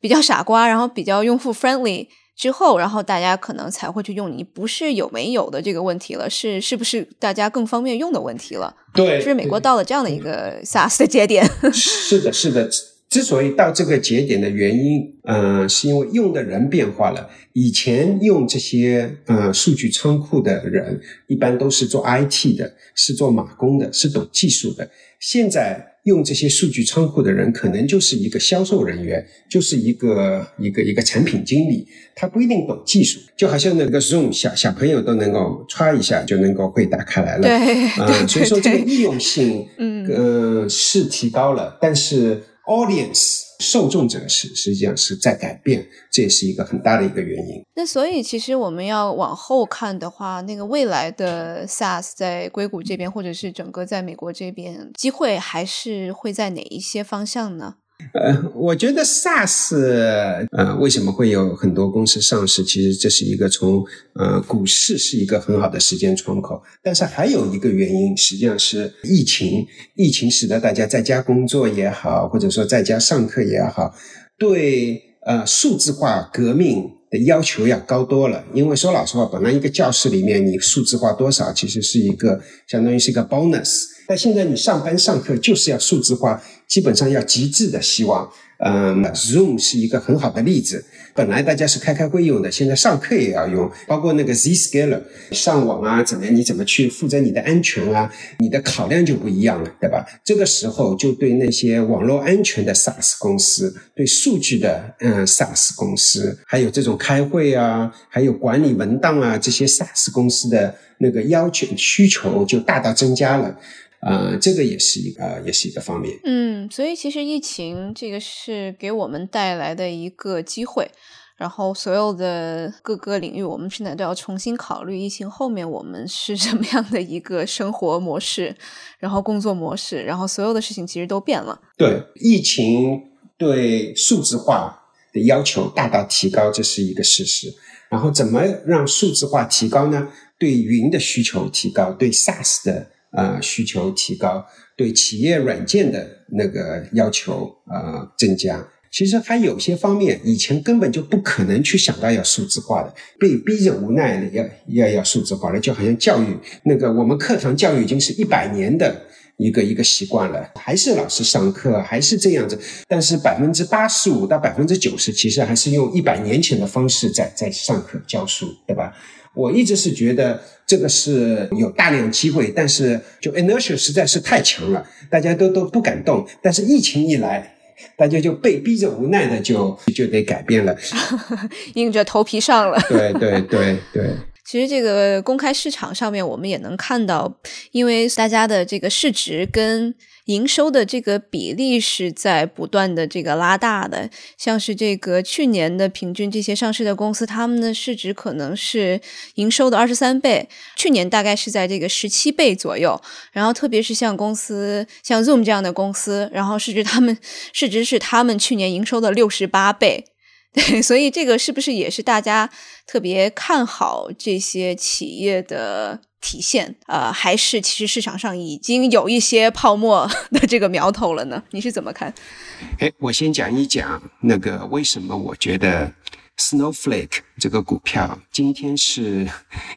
比较傻瓜，然后比较用户 friendly。之后，然后大家可能才会去用你，不是有没有的这个问题了，是是不是大家更方便用的问题了？对，是美国到了这样的一个 SaaS 的节点。是的，是的。之所以到这个节点的原因，嗯，是因为用的人变化了。以前用这些呃数据仓库的人，一般都是做 IT 的，是做码工的，是懂技术的。现在用这些数据仓库的人，可能就是一个销售人员，就是一个一个一个产品经理，他不一定懂技术。就好像那个 Zoom 小小朋友都能够歘一下就能够会打开来了。对，啊，所以说这个易用性，嗯，呃，是提高了，但是。Audience 受众者是实际上是在改变，这也是一个很大的一个原因。那所以其实我们要往后看的话，那个未来的 SaaS 在硅谷这边，或者是整个在美国这边，机会还是会在哪一些方向呢？呃，我觉得 SaaS 呃为什么会有很多公司上市？其实这是一个从呃股市是一个很好的时间窗口，但是还有一个原因，实际上是疫情。疫情使得大家在家工作也好，或者说在家上课也好，对呃数字化革命的要求要高多了。因为说老实话，本来一个教室里面你数字化多少，其实是一个相当于是一个 bonus。但现在你上班上课就是要数字化。基本上要极致的希望，嗯，Zoom 是一个很好的例子。本来大家是开开会用的，现在上课也要用。包括那个 Zscaler 上网啊，怎么样？你怎么去负责你的安全啊？你的考量就不一样了，对吧？这个时候就对那些网络安全的 SaaS 公司，对数据的嗯 SaaS 公司，还有这种开会啊，还有管理文档啊这些 SaaS 公司的那个要求需求就大大增加了。呃，这个也是一个，也是一个方面。嗯，所以其实疫情这个是给我们带来的一个机会，然后所有的各个领域，我们现在都要重新考虑疫情后面我们是什么样的一个生活模式，然后工作模式，然后所有的事情其实都变了。对，疫情对数字化的要求大大提高，这是一个事实。然后怎么让数字化提高呢？对云的需求提高，对 SaaS 的。啊，需求提高，对企业软件的那个要求啊增加。其实还有些方面，以前根本就不可能去想到要数字化的，被逼着无奈的要要要数字化了。就好像教育那个，我们课堂教育已经是一百年的一个一个习惯了，还是老师上课，还是这样子。但是百分之八十五到百分之九十，其实还是用一百年前的方式在在上课教书，对吧？我一直是觉得这个是有大量机会，但是就 inertia 实在是太强了，大家都都不敢动。但是疫情一来，大家就被逼着无奈的就就得改变了，硬着头皮上了。对对对对。其实这个公开市场上面，我们也能看到，因为大家的这个市值跟。营收的这个比例是在不断的这个拉大的，像是这个去年的平均，这些上市的公司，他们的市值可能是营收的二十三倍，去年大概是在这个十七倍左右。然后特别是像公司像 Zoom 这样的公司，然后市值他们市值是他们去年营收的六十八倍。对，所以这个是不是也是大家特别看好这些企业的？体现呃，还是其实市场上已经有一些泡沫的这个苗头了呢？你是怎么看？哎，我先讲一讲那个为什么我觉得。Snowflake 这个股票今天是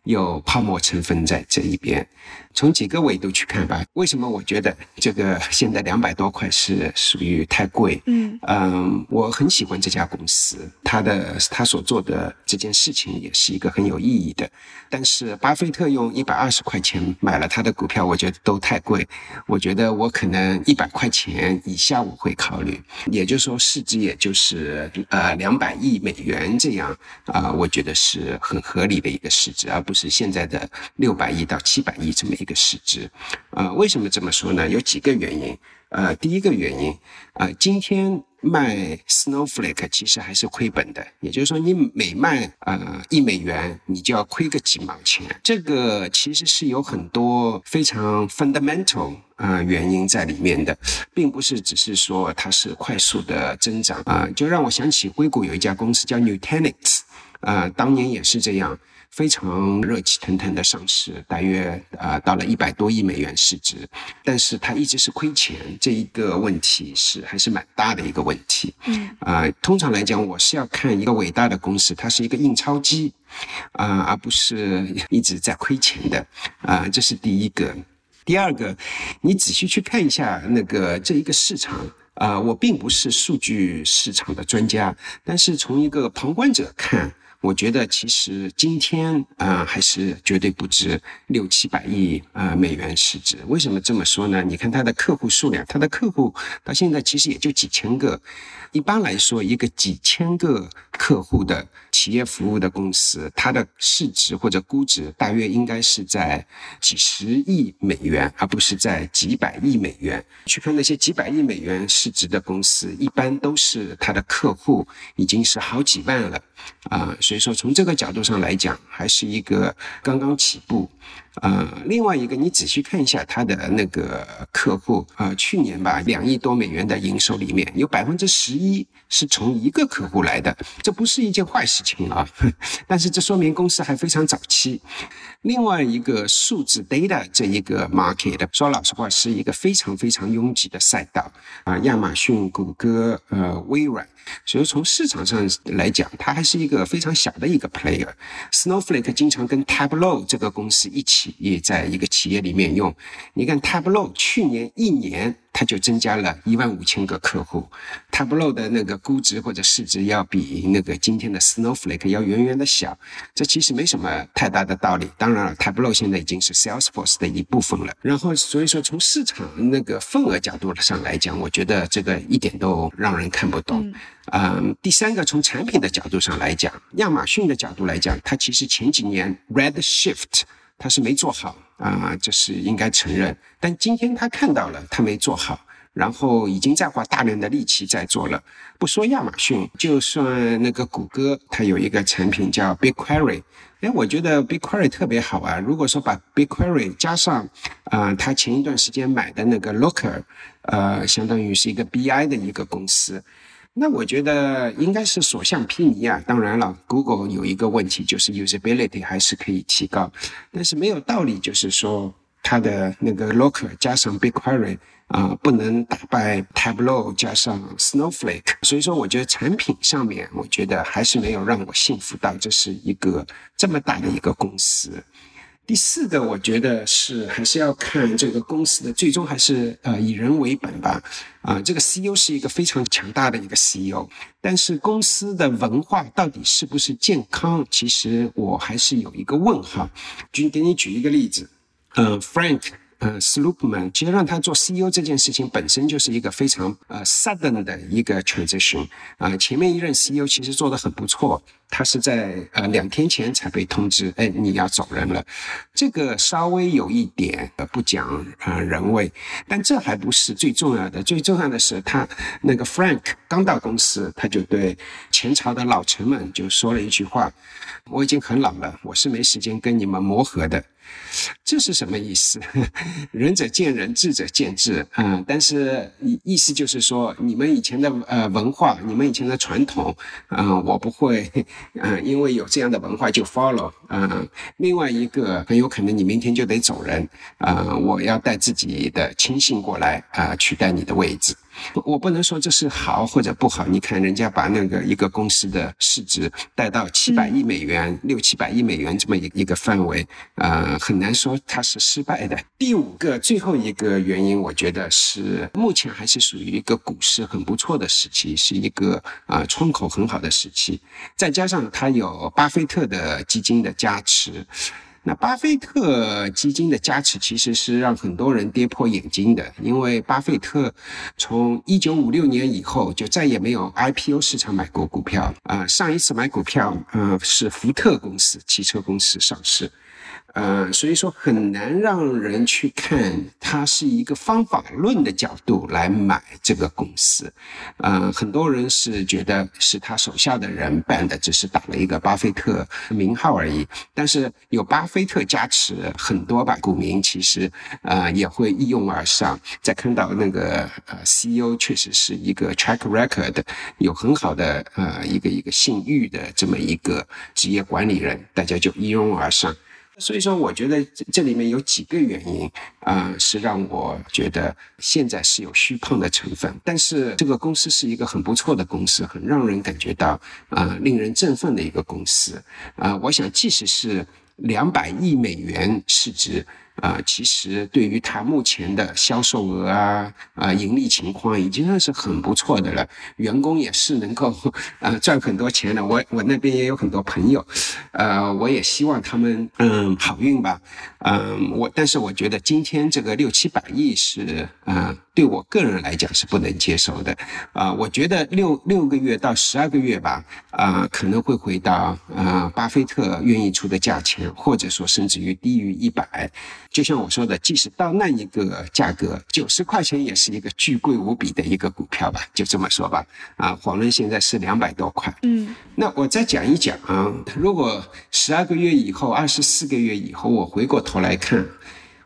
有泡沫成分在这一边，从几个维度去看吧。为什么我觉得这个现在两百多块是属于太贵？嗯嗯，我很喜欢这家公司，它的它所做的这件事情也是一个很有意义的。但是巴菲特用一百二十块钱买了他的股票，我觉得都太贵。我觉得我可能一百块钱以下我会考虑，也就是说市值也就是呃两百亿美元。这样啊，我觉得是很合理的一个市值，而不是现在的六百亿到七百亿这么一个市值。啊，为什么这么说呢？有几个原因。呃，第一个原因，啊，今天卖 Snowflake 其实还是亏本的，也就是说，你每卖呃一美元，你就要亏个几毛钱。这个其实是有很多非常 fundamental 啊原因在里面的，并不是只是说它是快速的增长啊，就让我想起硅谷有一家公司叫 Nutanix，啊，当年也是这样。非常热气腾腾的上市，大约啊到了一百多亿美元市值，但是它一直是亏钱，这一个问题是还是蛮大的一个问题。嗯啊，通常来讲，我是要看一个伟大的公司，它是一个印钞机啊，而不是一直在亏钱的啊，这是第一个。第二个，你仔细去看一下那个这一个市场啊，我并不是数据市场的专家，但是从一个旁观者看。我觉得其实今天啊还是绝对不止六七百亿啊美元市值。为什么这么说呢？你看它的客户数量，它的客户到现在其实也就几千个。一般来说，一个几千个客户的企业服务的公司，它的市值或者估值大约应该是在几十亿美元，而不是在几百亿美元。去看那些几百亿美元市值的公司，一般都是它的客户已经是好几万了啊，所以说从这个角度上来讲，还是一个刚刚起步。呃，另外一个，你仔细看一下它的那个客户呃，去年吧，两亿多美元的营收里面有百分之十一是从一个客户来的，这不是一件坏事情啊。但是这说明公司还非常早期。另外一个数字 data 这一个 market，说老实话是一个非常非常拥挤的赛道啊，亚马逊、谷歌、呃，微软。所以从市场上来讲，它还是一个非常小的一个 player。Snowflake 经常跟 Tableau 这个公司一起也在一个企业里面用。你看 Tableau 去年一年。它就增加了一万五千个客户，Tableau 的那个估值或者市值要比那个今天的 Snowflake 要远远的小，这其实没什么太大的道理。当然了，Tableau 现在已经是 Salesforce 的一部分了。然后，所以说从市场那个份额角度上来讲，我觉得这个一点都让人看不懂。嗯，第三个从产品的角度上来讲，亚马逊的角度来讲，它其实前几年 Redshift。它是没做好啊，这是应该承认。但今天他看到了他没做好，然后已经在花大量的力气在做了。不说亚马逊，就算那个谷歌，它有一个产品叫 BigQuery，哎，我觉得 BigQuery 特别好啊。如果说把 BigQuery 加上啊，他前一段时间买的那个 Looker，呃，相当于是一个 BI 的一个公司。那我觉得应该是所向披靡啊！当然了，Google 有一个问题就是 usability 还是可以提高，但是没有道理就是说它的那个 Looker 加上 BigQuery 啊，不能打败 Tableau 加上 Snowflake。所以说，我觉得产品上面，我觉得还是没有让我信服到这是一个这么大的一个公司。第四个，我觉得是还是要看这个公司的最终还是呃以人为本吧。啊，这个 CEO 是一个非常强大的一个 CEO，但是公司的文化到底是不是健康，其实我还是有一个问号。就给你举一个例子，呃，Frank。呃，Sloopman 其实让他做 CEO 这件事情本身就是一个非常呃 sudden 的一个 transition 啊。前面一任 CEO 其实做的很不错，他是在呃两天前才被通知，哎，你要走人了。这个稍微有一点呃不讲啊人味，但这还不是最重要的，最重要的是他那个 Frank 刚到公司，他就对前朝的老臣们就说了一句话：我已经很老了，我是没时间跟你们磨合的。这是什么意思？仁者见仁，智者见智。嗯，但是意思就是说，你们以前的呃文化，你们以前的传统，嗯，我不会，嗯，因为有这样的文化就 follow。嗯，另外一个很有可能你明天就得走人，啊，我要带自己的亲信过来啊，取代你的位置。我不能说这是好或者不好。你看人家把那个一个公司的市值带到七百亿美元、六七百亿美元这么一一个范围，呃，很难说它是失败的。第五个、最后一个原因，我觉得是目前还是属于一个股市很不错的时期，是一个呃窗口很好的时期，再加上它有巴菲特的基金的加持。那巴菲特基金的加持其实是让很多人跌破眼镜的，因为巴菲特从一九五六年以后就再也没有 IPO 市场买过股票啊，上一次买股票，呃，是福特公司汽车公司上市。呃，所以说很难让人去看，它是一个方法论的角度来买这个公司。呃，很多人是觉得是他手下的人办的，只是打了一个巴菲特名号而已。但是有巴菲特加持，很多吧股民其实呃也会一拥而上。在看到那个呃 CEO 确实是一个 track record 有很好的呃一个一个信誉的这么一个职业管理人，大家就一拥而上。所以说，我觉得这这里面有几个原因啊，是让我觉得现在是有虚胖的成分。但是这个公司是一个很不错的公司，很让人感觉到啊，令人振奋的一个公司啊。我想，即使是两百亿美元市值。啊，其实对于它目前的销售额啊，啊盈利情况已经算是很不错的了，员工也是能够呃赚很多钱的。我我那边也有很多朋友，呃，我也希望他们嗯好运吧，嗯，我但是我觉得今天这个六七百亿是嗯对我个人来讲是不能接受的。啊，我觉得六六个月到十二个月吧，啊，可能会回到啊巴菲特愿意出的价钱，或者说甚至于低于一百。就像我说的，即使到那一个价格，九十块钱也是一个巨贵无比的一个股票吧，就这么说吧。啊，黄仁现在是两百多块。嗯，那我再讲一讲啊，如果十二个月以后，二十四个月以后，我回过头来看，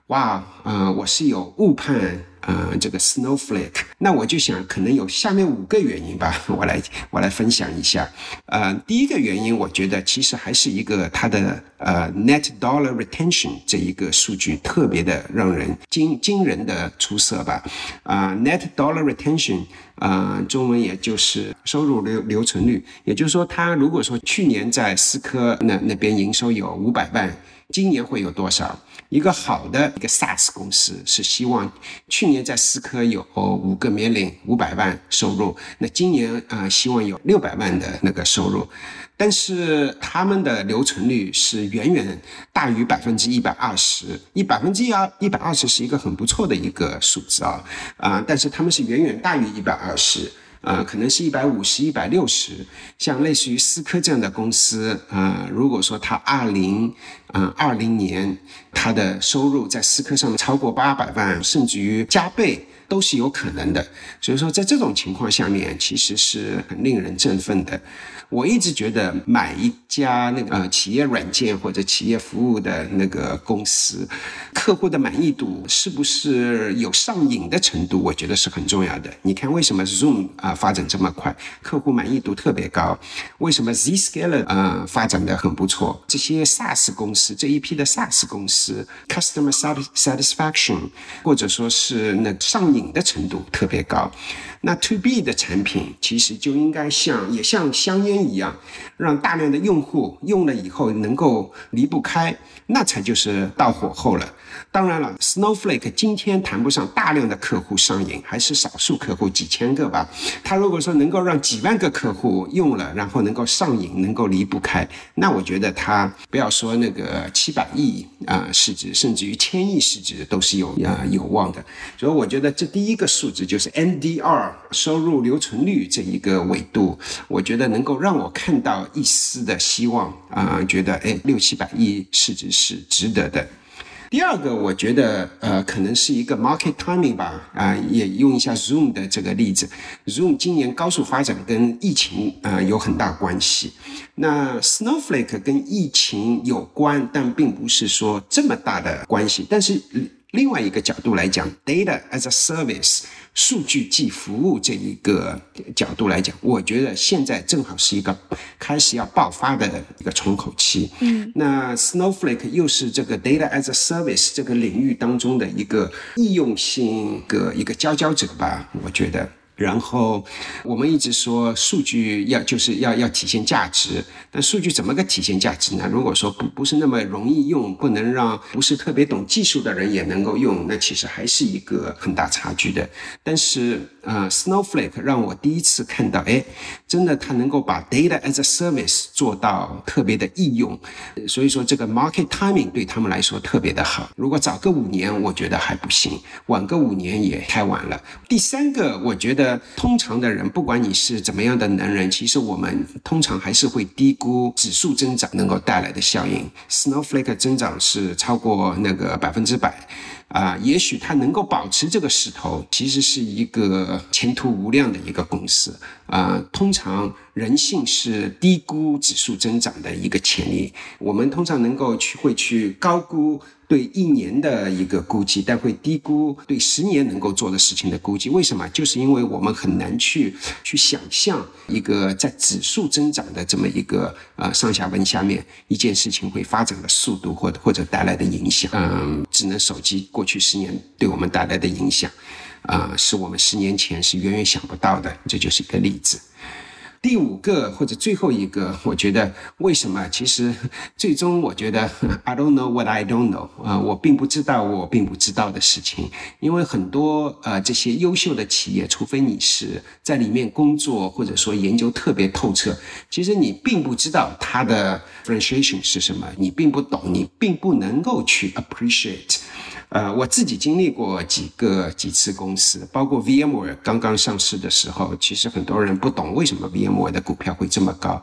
哇，啊，我是有误判。呃，这个 snowflake，那我就想可能有下面五个原因吧，我来我来分享一下。呃，第一个原因，我觉得其实还是一个它的呃 net dollar retention 这一个数据特别的让人惊惊人的出色吧。啊，net dollar retention，啊，中文也就是收入留留存率，也就是说，它如果说去年在思科那那边营收有五百万，今年会有多少？一个好的一个 SaaS 公司是希望去年在思科有五个 million 五百万收入，那今年啊希望有六百万的那个收入，但是他们的留存率是远远大于百分之一百二十，一百分之一二一百二十是一个很不错的一个数字啊啊，但是他们是远远大于一百二十。呃，可能是一百五十、一百六十，像类似于思科这样的公司，呃，如果说它二零，嗯，二零年它的收入在思科上面超过八百万，甚至于加倍。都是有可能的，所以说在这种情况下面，其实是很令人振奋的。我一直觉得买一家那个呃企业软件或者企业服务的那个公司，客户的满意度是不是有上瘾的程度，我觉得是很重要的。你看为什么 Zoom 啊发展这么快，客户满意度特别高？为什么 Zscaler 呃发展的很不错？这些 SaaS 公司这一批的 SaaS 公司 Customer Satisfaction 或者说是那上瘾的程度特别高，那 To B 的产品其实就应该像也像香烟一样，让大量的用户用了以后能够离不开，那才就是到火候了。当然了，Snowflake 今天谈不上大量的客户上瘾，还是少数客户几千个吧。他如果说能够让几万个客户用了，然后能够上瘾，能够离不开，那我觉得他不要说那个七百亿啊市值，甚至于千亿市值都是有啊有望的。所以我觉得这第一个数字就是 NDR 收入留存率这一个维度，我觉得能够让让我看到一丝的希望啊，觉得哎六七百亿市值是值得的。第二个，我觉得呃，可能是一个 market timing 吧，啊，也用一下 Zoom 的这个例子，Zoom 今年高速发展跟疫情啊有很大关系。那 Snowflake 跟疫情有关，但并不是说这么大的关系，但是。另外一个角度来讲，data as a service，数据即服务这一个角度来讲，我觉得现在正好是一个开始要爆发的一个窗口期。嗯，那 Snowflake 又是这个 data as a service 这个领域当中的一个易用性个一个佼佼者吧，我觉得。然后我们一直说数据要就是要要体现价值，但数据怎么个体现价值呢？如果说不不是那么容易用，不能让不是特别懂技术的人也能够用，那其实还是一个很大差距的。但是呃，Snowflake 让我第一次看到，哎，真的它能够把 data as a service 做到特别的易用，所以说这个 market timing 对他们来说特别的好。如果早个五年，我觉得还不行；晚个五年也太晚了。第三个，我觉得。通常的人，不管你是怎么样的能人，其实我们通常还是会低估指数增长能够带来的效应。Snowflake 增长是超过那个百分之百。啊，也许它能够保持这个势头，其实是一个前途无量的一个公司啊。通常人性是低估指数增长的一个潜力，我们通常能够去会去高估对一年的一个估计，但会低估对十年能够做的事情的估计。为什么？就是因为我们很难去去想象一个在指数增长的这么一个呃上下文下面一件事情会发展的速度或或者带来的影响。嗯，智能手机。过去十年对我们带来的影响，啊，是我们十年前是远远想不到的，这就是一个例子。第五个或者最后一个，我觉得为什么？其实最终我觉得 I don't know what I don't know 啊，我并不知道我并不知道的事情。因为很多呃这些优秀的企业，除非你是在里面工作或者说研究特别透彻，其实你并不知道它的 differentiation 是什么，你并不懂，你并不能够去 appreciate。呃，我自己经历过几个几次公司，包括 VMware 刚刚上市的时候，其实很多人不懂为什么 VMware 的股票会这么高。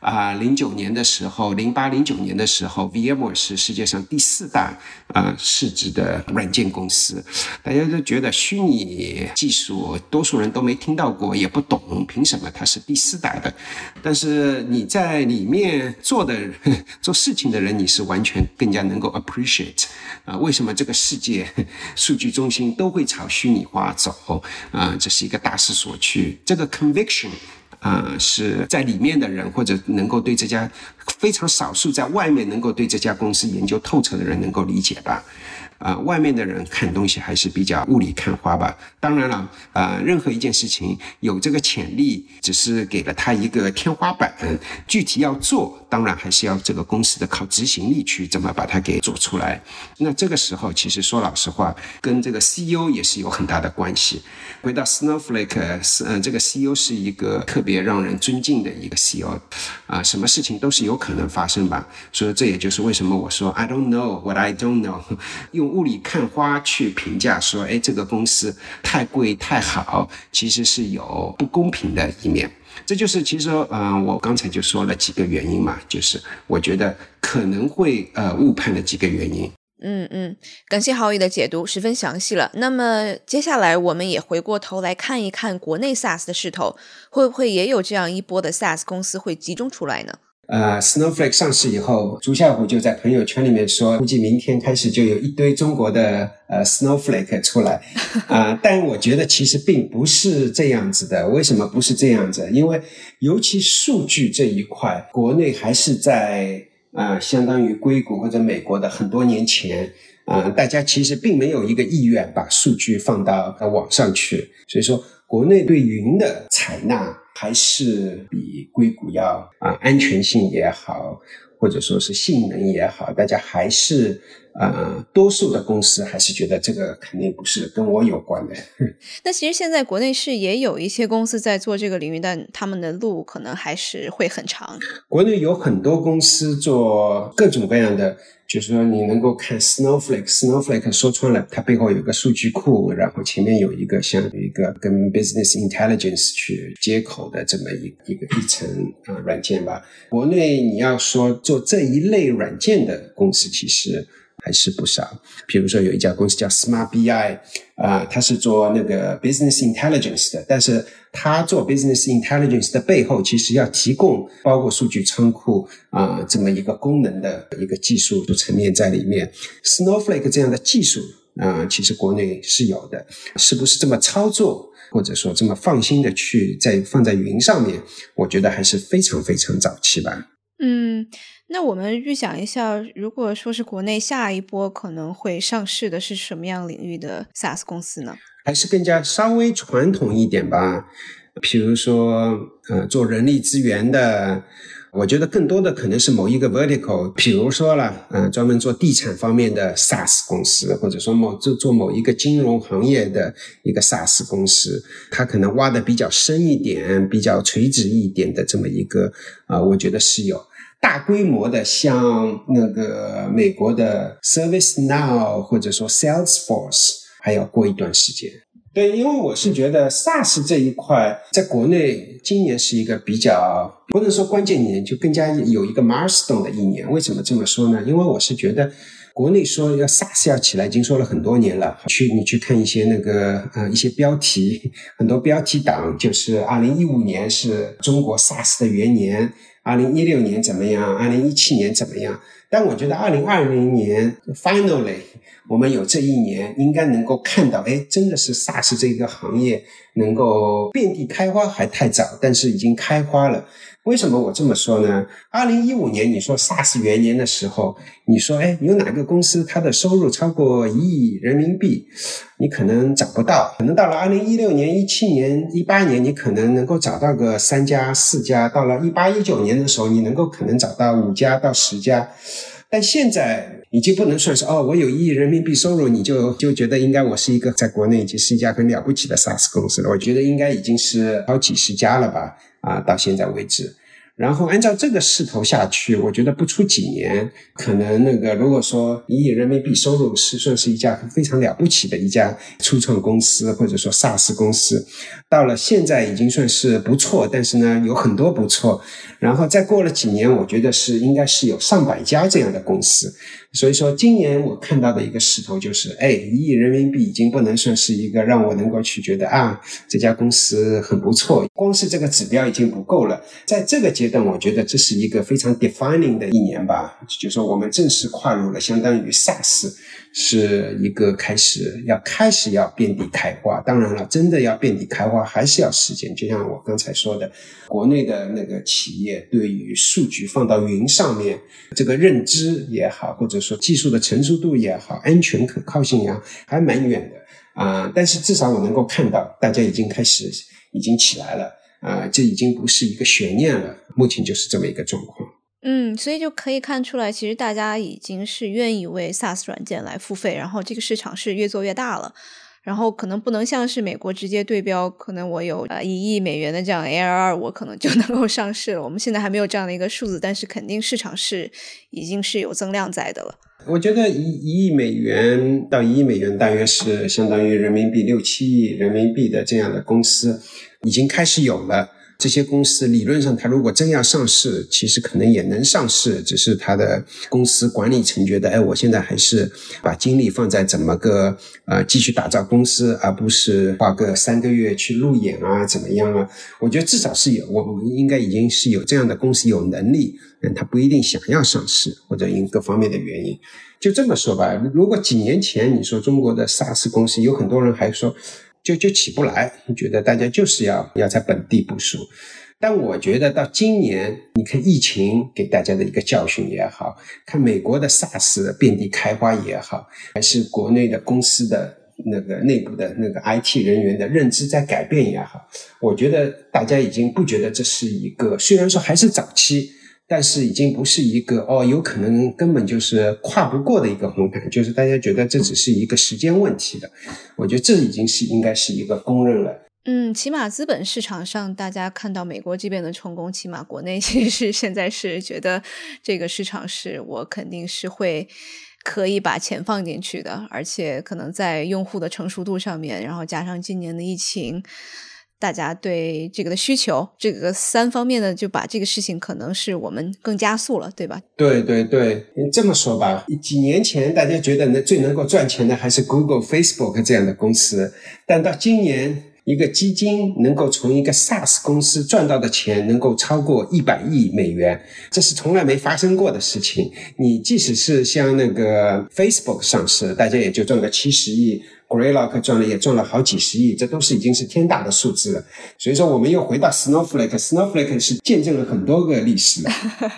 啊，零九年的时候，零八零九年的时候，VMware 是世界上第四大啊市值的软件公司，大家都觉得虚拟技术多数人都没听到过，也不懂，凭什么它是第四大的？但是你在里面做的 做事情的人，你是完全更加能够 appreciate 啊，为什么这个世界 数据中心都会朝虚拟化走啊？这是一个大势所趋，这个 conviction。啊，是在里面的人，或者能够对这家非常少数在外面能够对这家公司研究透彻的人能够理解吧。啊，外面的人看东西还是比较雾里看花吧。当然了，啊，任何一件事情有这个潜力，只是给了他一个天花板，具体要做，当然还是要这个公司的靠执行力去怎么把它给做出来。那这个时候，其实说老实话，跟这个 CEO 也是有很大的关系。回到 Snowflake，是嗯，这个 CEO 是一个特别让人尊敬的一个 CEO，啊，什么事情都是有可能发生吧。所以这也就是为什么我说 I don't know what I don't know，用。雾里看花去评价说，哎，这个公司太贵太好，其实是有不公平的一面。这就是其实，嗯，我刚才就说了几个原因嘛，就是我觉得可能会呃误判的几个原因。嗯嗯，感谢郝宇的解读，十分详细了。那么接下来我们也回过头来看一看国内 SaaS 的势头，会不会也有这样一波的 SaaS 公司会集中出来呢？呃，Snowflake 上市以后，朱啸虎就在朋友圈里面说，估计明天开始就有一堆中国的呃 Snowflake 出来啊。但我觉得其实并不是这样子的。为什么不是这样子？因为尤其数据这一块，国内还是在啊，相当于硅谷或者美国的很多年前啊，大家其实并没有一个意愿把数据放到网上去。所以说，国内对云的采纳。还是比硅谷要啊安全性也好，或者说是性能也好，大家还是啊多数的公司还是觉得这个肯定不是跟我有关的。那其实现在国内是也有一些公司在做这个领域，但他们的路可能还是会很长。国内有很多公司做各种各样的。就是说，你能够看 Snowflake，Snowflake 说穿了，它背后有个数据库，然后前面有一个像一个跟 Business Intelligence 去接口的这么一一个一层啊软件吧。国内你要说做这一类软件的公司，其实。还是不少，比如说有一家公司叫 Smart BI，啊，它是做那个 business intelligence 的，但是它做 business intelligence 的背后，其实要提供包括数据仓库啊这么一个功能的一个技术层面在里面。Snowflake 这样的技术啊，其实国内是有的，是不是这么操作，或者说这么放心的去在放在云上面？我觉得还是非常非常早期吧。嗯。那我们预想一下，如果说是国内下一波可能会上市的是什么样领域的 SaaS 公司呢？还是更加稍微传统一点吧，比如说，呃，做人力资源的，我觉得更多的可能是某一个 vertical，比如说了，嗯，专门做地产方面的 SaaS 公司，或者说某做做某一个金融行业的一个 SaaS 公司，它可能挖的比较深一点，比较垂直一点的这么一个，啊，我觉得是有。大规模的，像那个美国的 Service Now 或者说 Salesforce，还要过一段时间。对，因为我是觉得 SaaS 这一块在国内今年是一个比较不能说关键年，就更加有一个 milestone 的一年。为什么这么说呢？因为我是觉得国内说要 SaaS 要起来，已经说了很多年了。去你去看一些那个呃一些标题，很多标题党就是二零一五年是中国 SaaS 的元年。二零一六年怎么样？二零一七年怎么样？但我觉得二零二零年 finally 我们有这一年，应该能够看到，哎，真的是 SaaS 这个行业能够遍地开花还太早，但是已经开花了。为什么我这么说呢？二零一五年你说 SaaS 元年的时候，你说哎，有哪个公司它的收入超过一亿人民币？你可能找不到。可能到了二零一六年、一七年、一八年，你可能能够找到个三家、四家。到了一八一九年的时候，你能够可能找到五家到十家。但现在已经不能算是哦，我有一亿人民币收入，你就就觉得应该我是一个在国内已经是一家很了不起的 SaaS 公司了。我觉得应该已经是好几十家了吧。啊，到现在为止，然后按照这个势头下去，我觉得不出几年，可能那个如果说一亿人民币收入是算是一家非常了不起的一家初创公司，或者说 SaaS 公司，到了现在已经算是不错，但是呢有很多不错。然后再过了几年，我觉得是应该是有上百家这样的公司。所以说，今年我看到的一个势头就是，哎，一亿人民币已经不能算是一个让我能够去觉得啊这家公司很不错，光是这个指标已经不够了。在这个阶段，我觉得这是一个非常 defining 的一年吧，就说我们正式跨入了相当于 SaaS。是一个开始要开始要遍地开花，当然了，真的要遍地开花还是要时间。就像我刚才说的，国内的那个企业对于数据放到云上面这个认知也好，或者说技术的成熟度也好，安全可靠性呀，还蛮远的啊。但是至少我能够看到，大家已经开始已经起来了啊，这已经不是一个悬念了。目前就是这么一个状况。嗯，所以就可以看出来，其实大家已经是愿意为 SaaS 软件来付费，然后这个市场是越做越大了。然后可能不能像是美国直接对标，可能我有呃一亿美元的这样 ARR，我可能就 能够上市了。我们现在还没有这样的一个数字，但是肯定市场是已经是有增量在的了。我觉得一一亿美元到一亿美元，大约是相当于人民币六七亿人民币的这样的公司，已经开始有了。这些公司理论上，它如果真要上市，其实可能也能上市，只是它的公司管理层觉得，哎，我现在还是把精力放在怎么个呃继续打造公司，而不是花个三个月去路演啊，怎么样啊？我觉得至少是有，我们应该已经是有这样的公司有能力，但他不一定想要上市，或者因各方面的原因。就这么说吧，如果几年前你说中国的 SaaS 公司，有很多人还说。就就起不来，觉得大家就是要要在本地部署，但我觉得到今年，你看疫情给大家的一个教训也好，看美国的 SARS 遍地开花也好，还是国内的公司的那个内部的那个 IT 人员的认知在改变也好，我觉得大家已经不觉得这是一个，虽然说还是早期。但是已经不是一个哦，有可能根本就是跨不过的一个红毯，就是大家觉得这只是一个时间问题的。我觉得这已经是应该是一个公认了。嗯，起码资本市场上，大家看到美国这边的成功，起码国内其实是现在是觉得这个市场是我肯定是会可以把钱放进去的，而且可能在用户的成熟度上面，然后加上今年的疫情。大家对这个的需求，这个三方面的就把这个事情可能是我们更加速了，对吧？对对对，你这么说吧，几年前大家觉得能最能够赚钱的还是 Google、Facebook 这样的公司，但到今年，一个基金能够从一个 SaaS 公司赚到的钱能够超过一百亿美元，这是从来没发生过的事情。你即使是像那个 Facebook 上市，大家也就赚个七十亿。Greylock 赚了也赚了好几十亿，这都是已经是天大的数字了。所以说，我们又回到 Snowflake，Snowflake 是见证了很多个历史。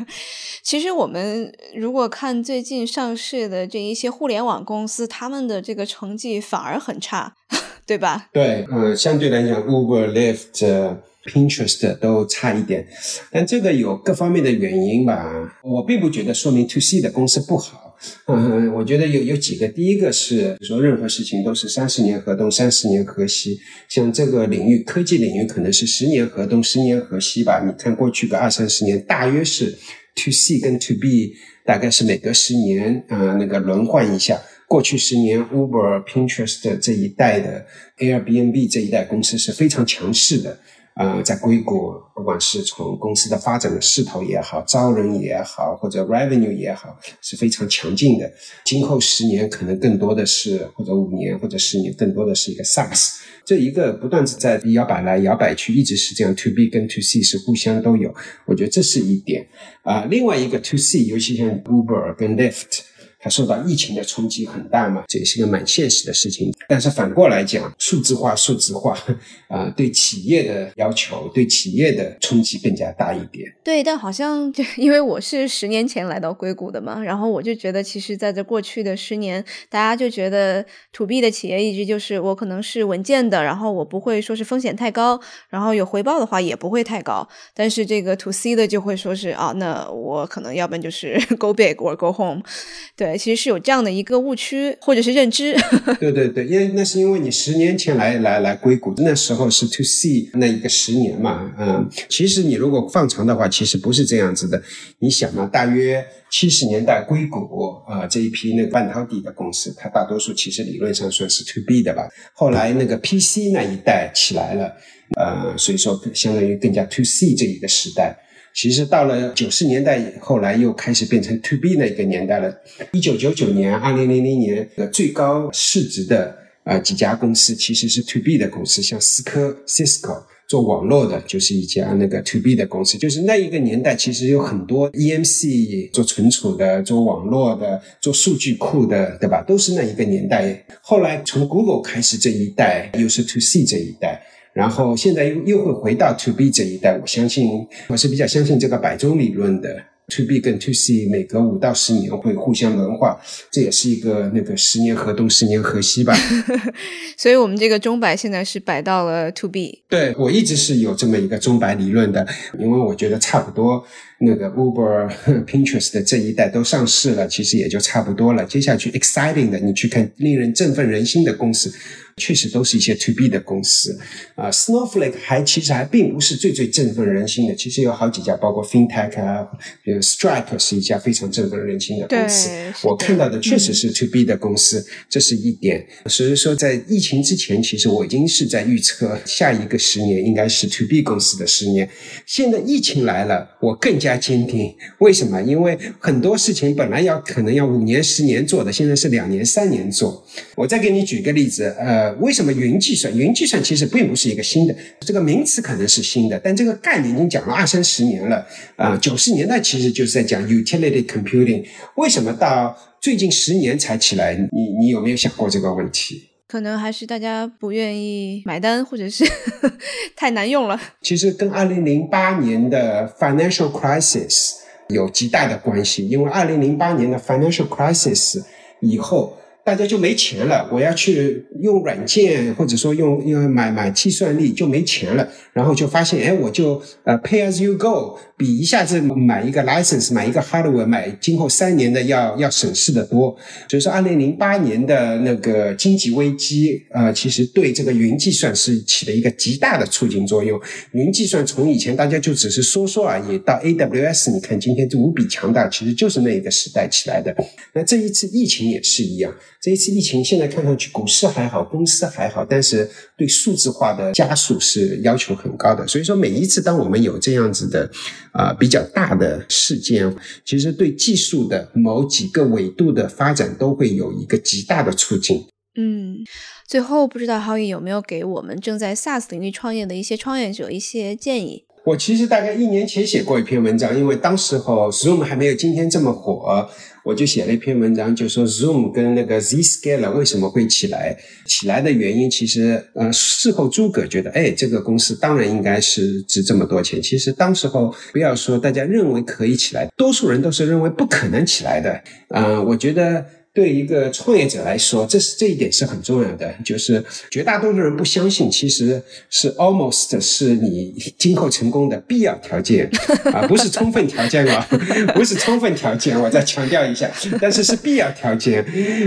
其实，我们如果看最近上市的这一些互联网公司，他们的这个成绩反而很差，对吧？对，嗯，相对来讲，Uber、Lyft、Pinterest 都差一点，但这个有各方面的原因吧。我并不觉得说明 To C 的公司不好。嗯，我觉得有有几个，第一个是说任何事情都是三十年河东，三十年河西。像这个领域，科技领域可能是十年河东，十年河西吧。你看过去个二三十年，大约是 to C 跟 to B，大概是每隔十年啊那个轮换一下。过去十年，Uber、Pinterest 这一代的 Airbnb 这一代公司是非常强势的。呃，在硅谷，不管是从公司的发展的势头也好，招人也好，或者 revenue 也好，是非常强劲的。今后十年可能更多的是，或者五年或者十年，更多的是一个 SaaS。这一个不断是在摇摆来摇摆去，一直是这样。To B 跟 To C 是互相都有，我觉得这是一点。啊，另外一个 To C，尤其像 Uber 跟 Lyft。它受到疫情的冲击很大嘛，这也是个蛮现实的事情。但是反过来讲，数字化、数字化啊，对企业的要求、对企业的冲击更加大一点。对，但好像就因为我是十年前来到硅谷的嘛，然后我就觉得，其实在这过去的十年，大家就觉得 to B 的企业一直就是我可能是稳健的，然后我不会说是风险太高，然后有回报的话也不会太高。但是这个 to C 的就会说是啊，那我可能要不然就是 go big or go home，对。其实是有这样的一个误区或者是认知。对对对，因为那是因为你十年前来来来硅谷，那时候是 to C 那一个十年嘛，嗯，其实你如果放长的话，其实不是这样子的。你想嘛，大约七十年代硅谷啊这一批那个半导体的公司，它大多数其实理论上算是 to B 的吧。后来那个 PC 那一代起来了，呃，所以说相当于更加 to C 这一个时代。其实到了九十年代，后来又开始变成 to B 那个年代了。一九九九年、二零零零年的最高市值的啊几家公司，其实是 to B 的公司，像思科 （Cisco） 做网络的，就是一家那个 to B 的公司。就是那一个年代，其实有很多 EMC 做存储的、做网络的、做数据库的，对吧？都是那一个年代。后来从 Google 开始这一代，又是 to C 这一代。然后现在又又会回到 to B 这一代，我相信我是比较相信这个百中理论的。to B 跟 to C 每隔五到十年会互相轮换，这也是一个那个十年河东十年河西吧。所以我们这个钟摆现在是摆到了 to B。对我一直是有这么一个钟摆理论的，因为我觉得差不多那个 Uber、Pinterest 的这一代都上市了，其实也就差不多了。接下去 exciting 的，你去看令人振奋人心的公司。确实都是一些 to B 的公司啊，Snowflake 还其实还并不是最最振奋人心的，其实有好几家，包括 FinTech 啊，比如 Stripe 是一家非常振奋人心的公司。我看到的确实是 to B 的公司，这是一点。所以说，在疫情之前，其实我已经是在预测下一个十年应该是 to B 公司的十年。现在疫情来了，我更加坚定。为什么？因为很多事情本来要可能要五年、十年做的，现在是两年、三年做。我再给你举个例子，呃。为什么云计算？云计算其实并不是一个新的，这个名词可能是新的，但这个概念已经讲了二三十年了。啊，九十年代其实就是在讲 utility computing，为什么到最近十年才起来？你你有没有想过这个问题？可能还是大家不愿意买单，或者是 太难用了。其实跟二零零八年的 financial crisis 有极大的关系，因为二零零八年的 financial crisis 以后。大家就没钱了，我要去用软件，或者说用用买买计算力就没钱了，然后就发现，哎，我就呃 pay as you go，比一下子买一个 license，买一个 hardware，买今后三年的要要省事的多。所以说，二零零八年的那个经济危机，呃，其实对这个云计算是起了一个极大的促进作用。云计算从以前大家就只是说说而已，到 AWS，你看今天就无比强大，其实就是那一个时代起来的。那这一次疫情也是一样。这一次疫情，现在看上去股市还好，公司还好，但是对数字化的加速是要求很高的。所以说，每一次当我们有这样子的啊比较大的事件，其实对技术的某几个维度的发展都会有一个极大的促进。嗯，最后不知道浩宇有没有给我们正在 SaaS 领域创业的一些创业者一些建议？我其实大概一年前写过一篇文章，因为当时候 Zoom 还没有今天这么火，我就写了一篇文章，就说 Zoom 跟那个 Zscaler 为什么会起来？起来的原因其实，呃，事后诸葛觉得，哎，这个公司当然应该是值这么多钱。其实当时候不要说大家认为可以起来，多数人都是认为不可能起来的。嗯，我觉得。对一个创业者来说，这是这一点是很重要的，就是绝大多数人不相信，其实是 almost 是你今后成功的必要条件。啊，不是充分条件啊，不是充分条件，我再强调一下，但是是必要条件。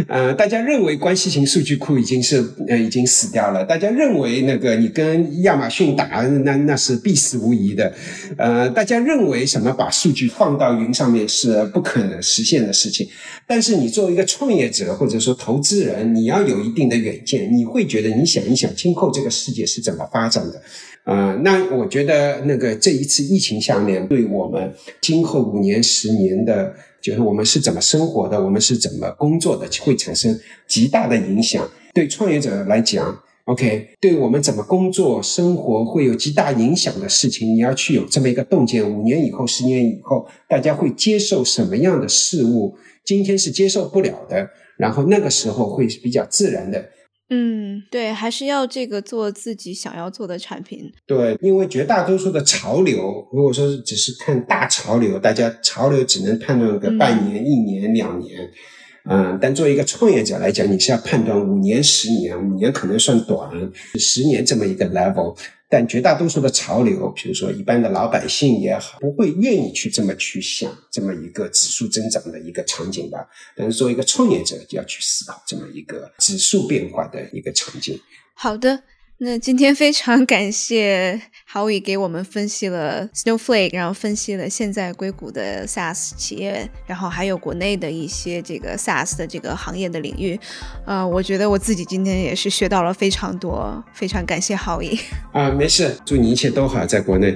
呃，大家认为关系型数据库已经是呃已经死掉了，大家认为那个你跟亚马逊打那那是必死无疑的，呃，大家认为什么把数据放到云上面是不可能实现的事情，但是你作为一个创创业者或者说投资人，你要有一定的远见，你会觉得你想一想今后这个世界是怎么发展的，啊，那我觉得那个这一次疫情下面对我们今后五年、十年的，就是我们是怎么生活的，我们是怎么工作的，会产生极大的影响。对创业者来讲，OK，对我们怎么工作、生活会有极大影响的事情，你要去有这么一个洞见。五年以后、十年以后，大家会接受什么样的事物？今天是接受不了的，然后那个时候会比较自然的。嗯，对，还是要这个做自己想要做的产品。对，因为绝大多数的潮流，如果说只是看大潮流，大家潮流只能判断个半年、一年、两年。嗯，但作为一个创业者来讲，你是要判断五年、十年，五年可能算短，十年这么一个 level。但绝大多数的潮流，比如说一般的老百姓也好，不会愿意去这么去想这么一个指数增长的一个场景吧。但是作为一个创业者，就要去思考这么一个指数变化的一个场景。好的。那今天非常感谢郝宇给我们分析了 Snowflake，然后分析了现在硅谷的 SaaS 企业，然后还有国内的一些这个 SaaS 的这个行业的领域。呃，我觉得我自己今天也是学到了非常多，非常感谢郝宇。啊，没事，祝你一切都好，在国内。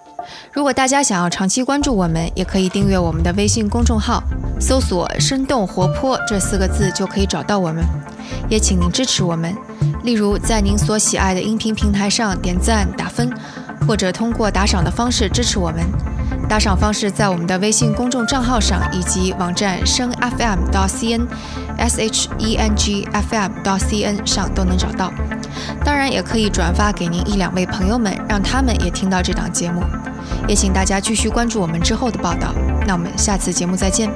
如果大家想要长期关注我们，也可以订阅我们的微信公众号，搜索“生动活泼”这四个字就可以找到我们。也请您支持我们，例如在您所喜爱的音频平台上点赞打分，或者通过打赏的方式支持我们。打赏方式在我们的微信公众账号上以及网站声 FM 到 CN S H E N G F M 到 C N 上都能找到。当然，也可以转发给您一两位朋友们，让他们也听到这档节目。也请大家继续关注我们之后的报道。那我们下次节目再见。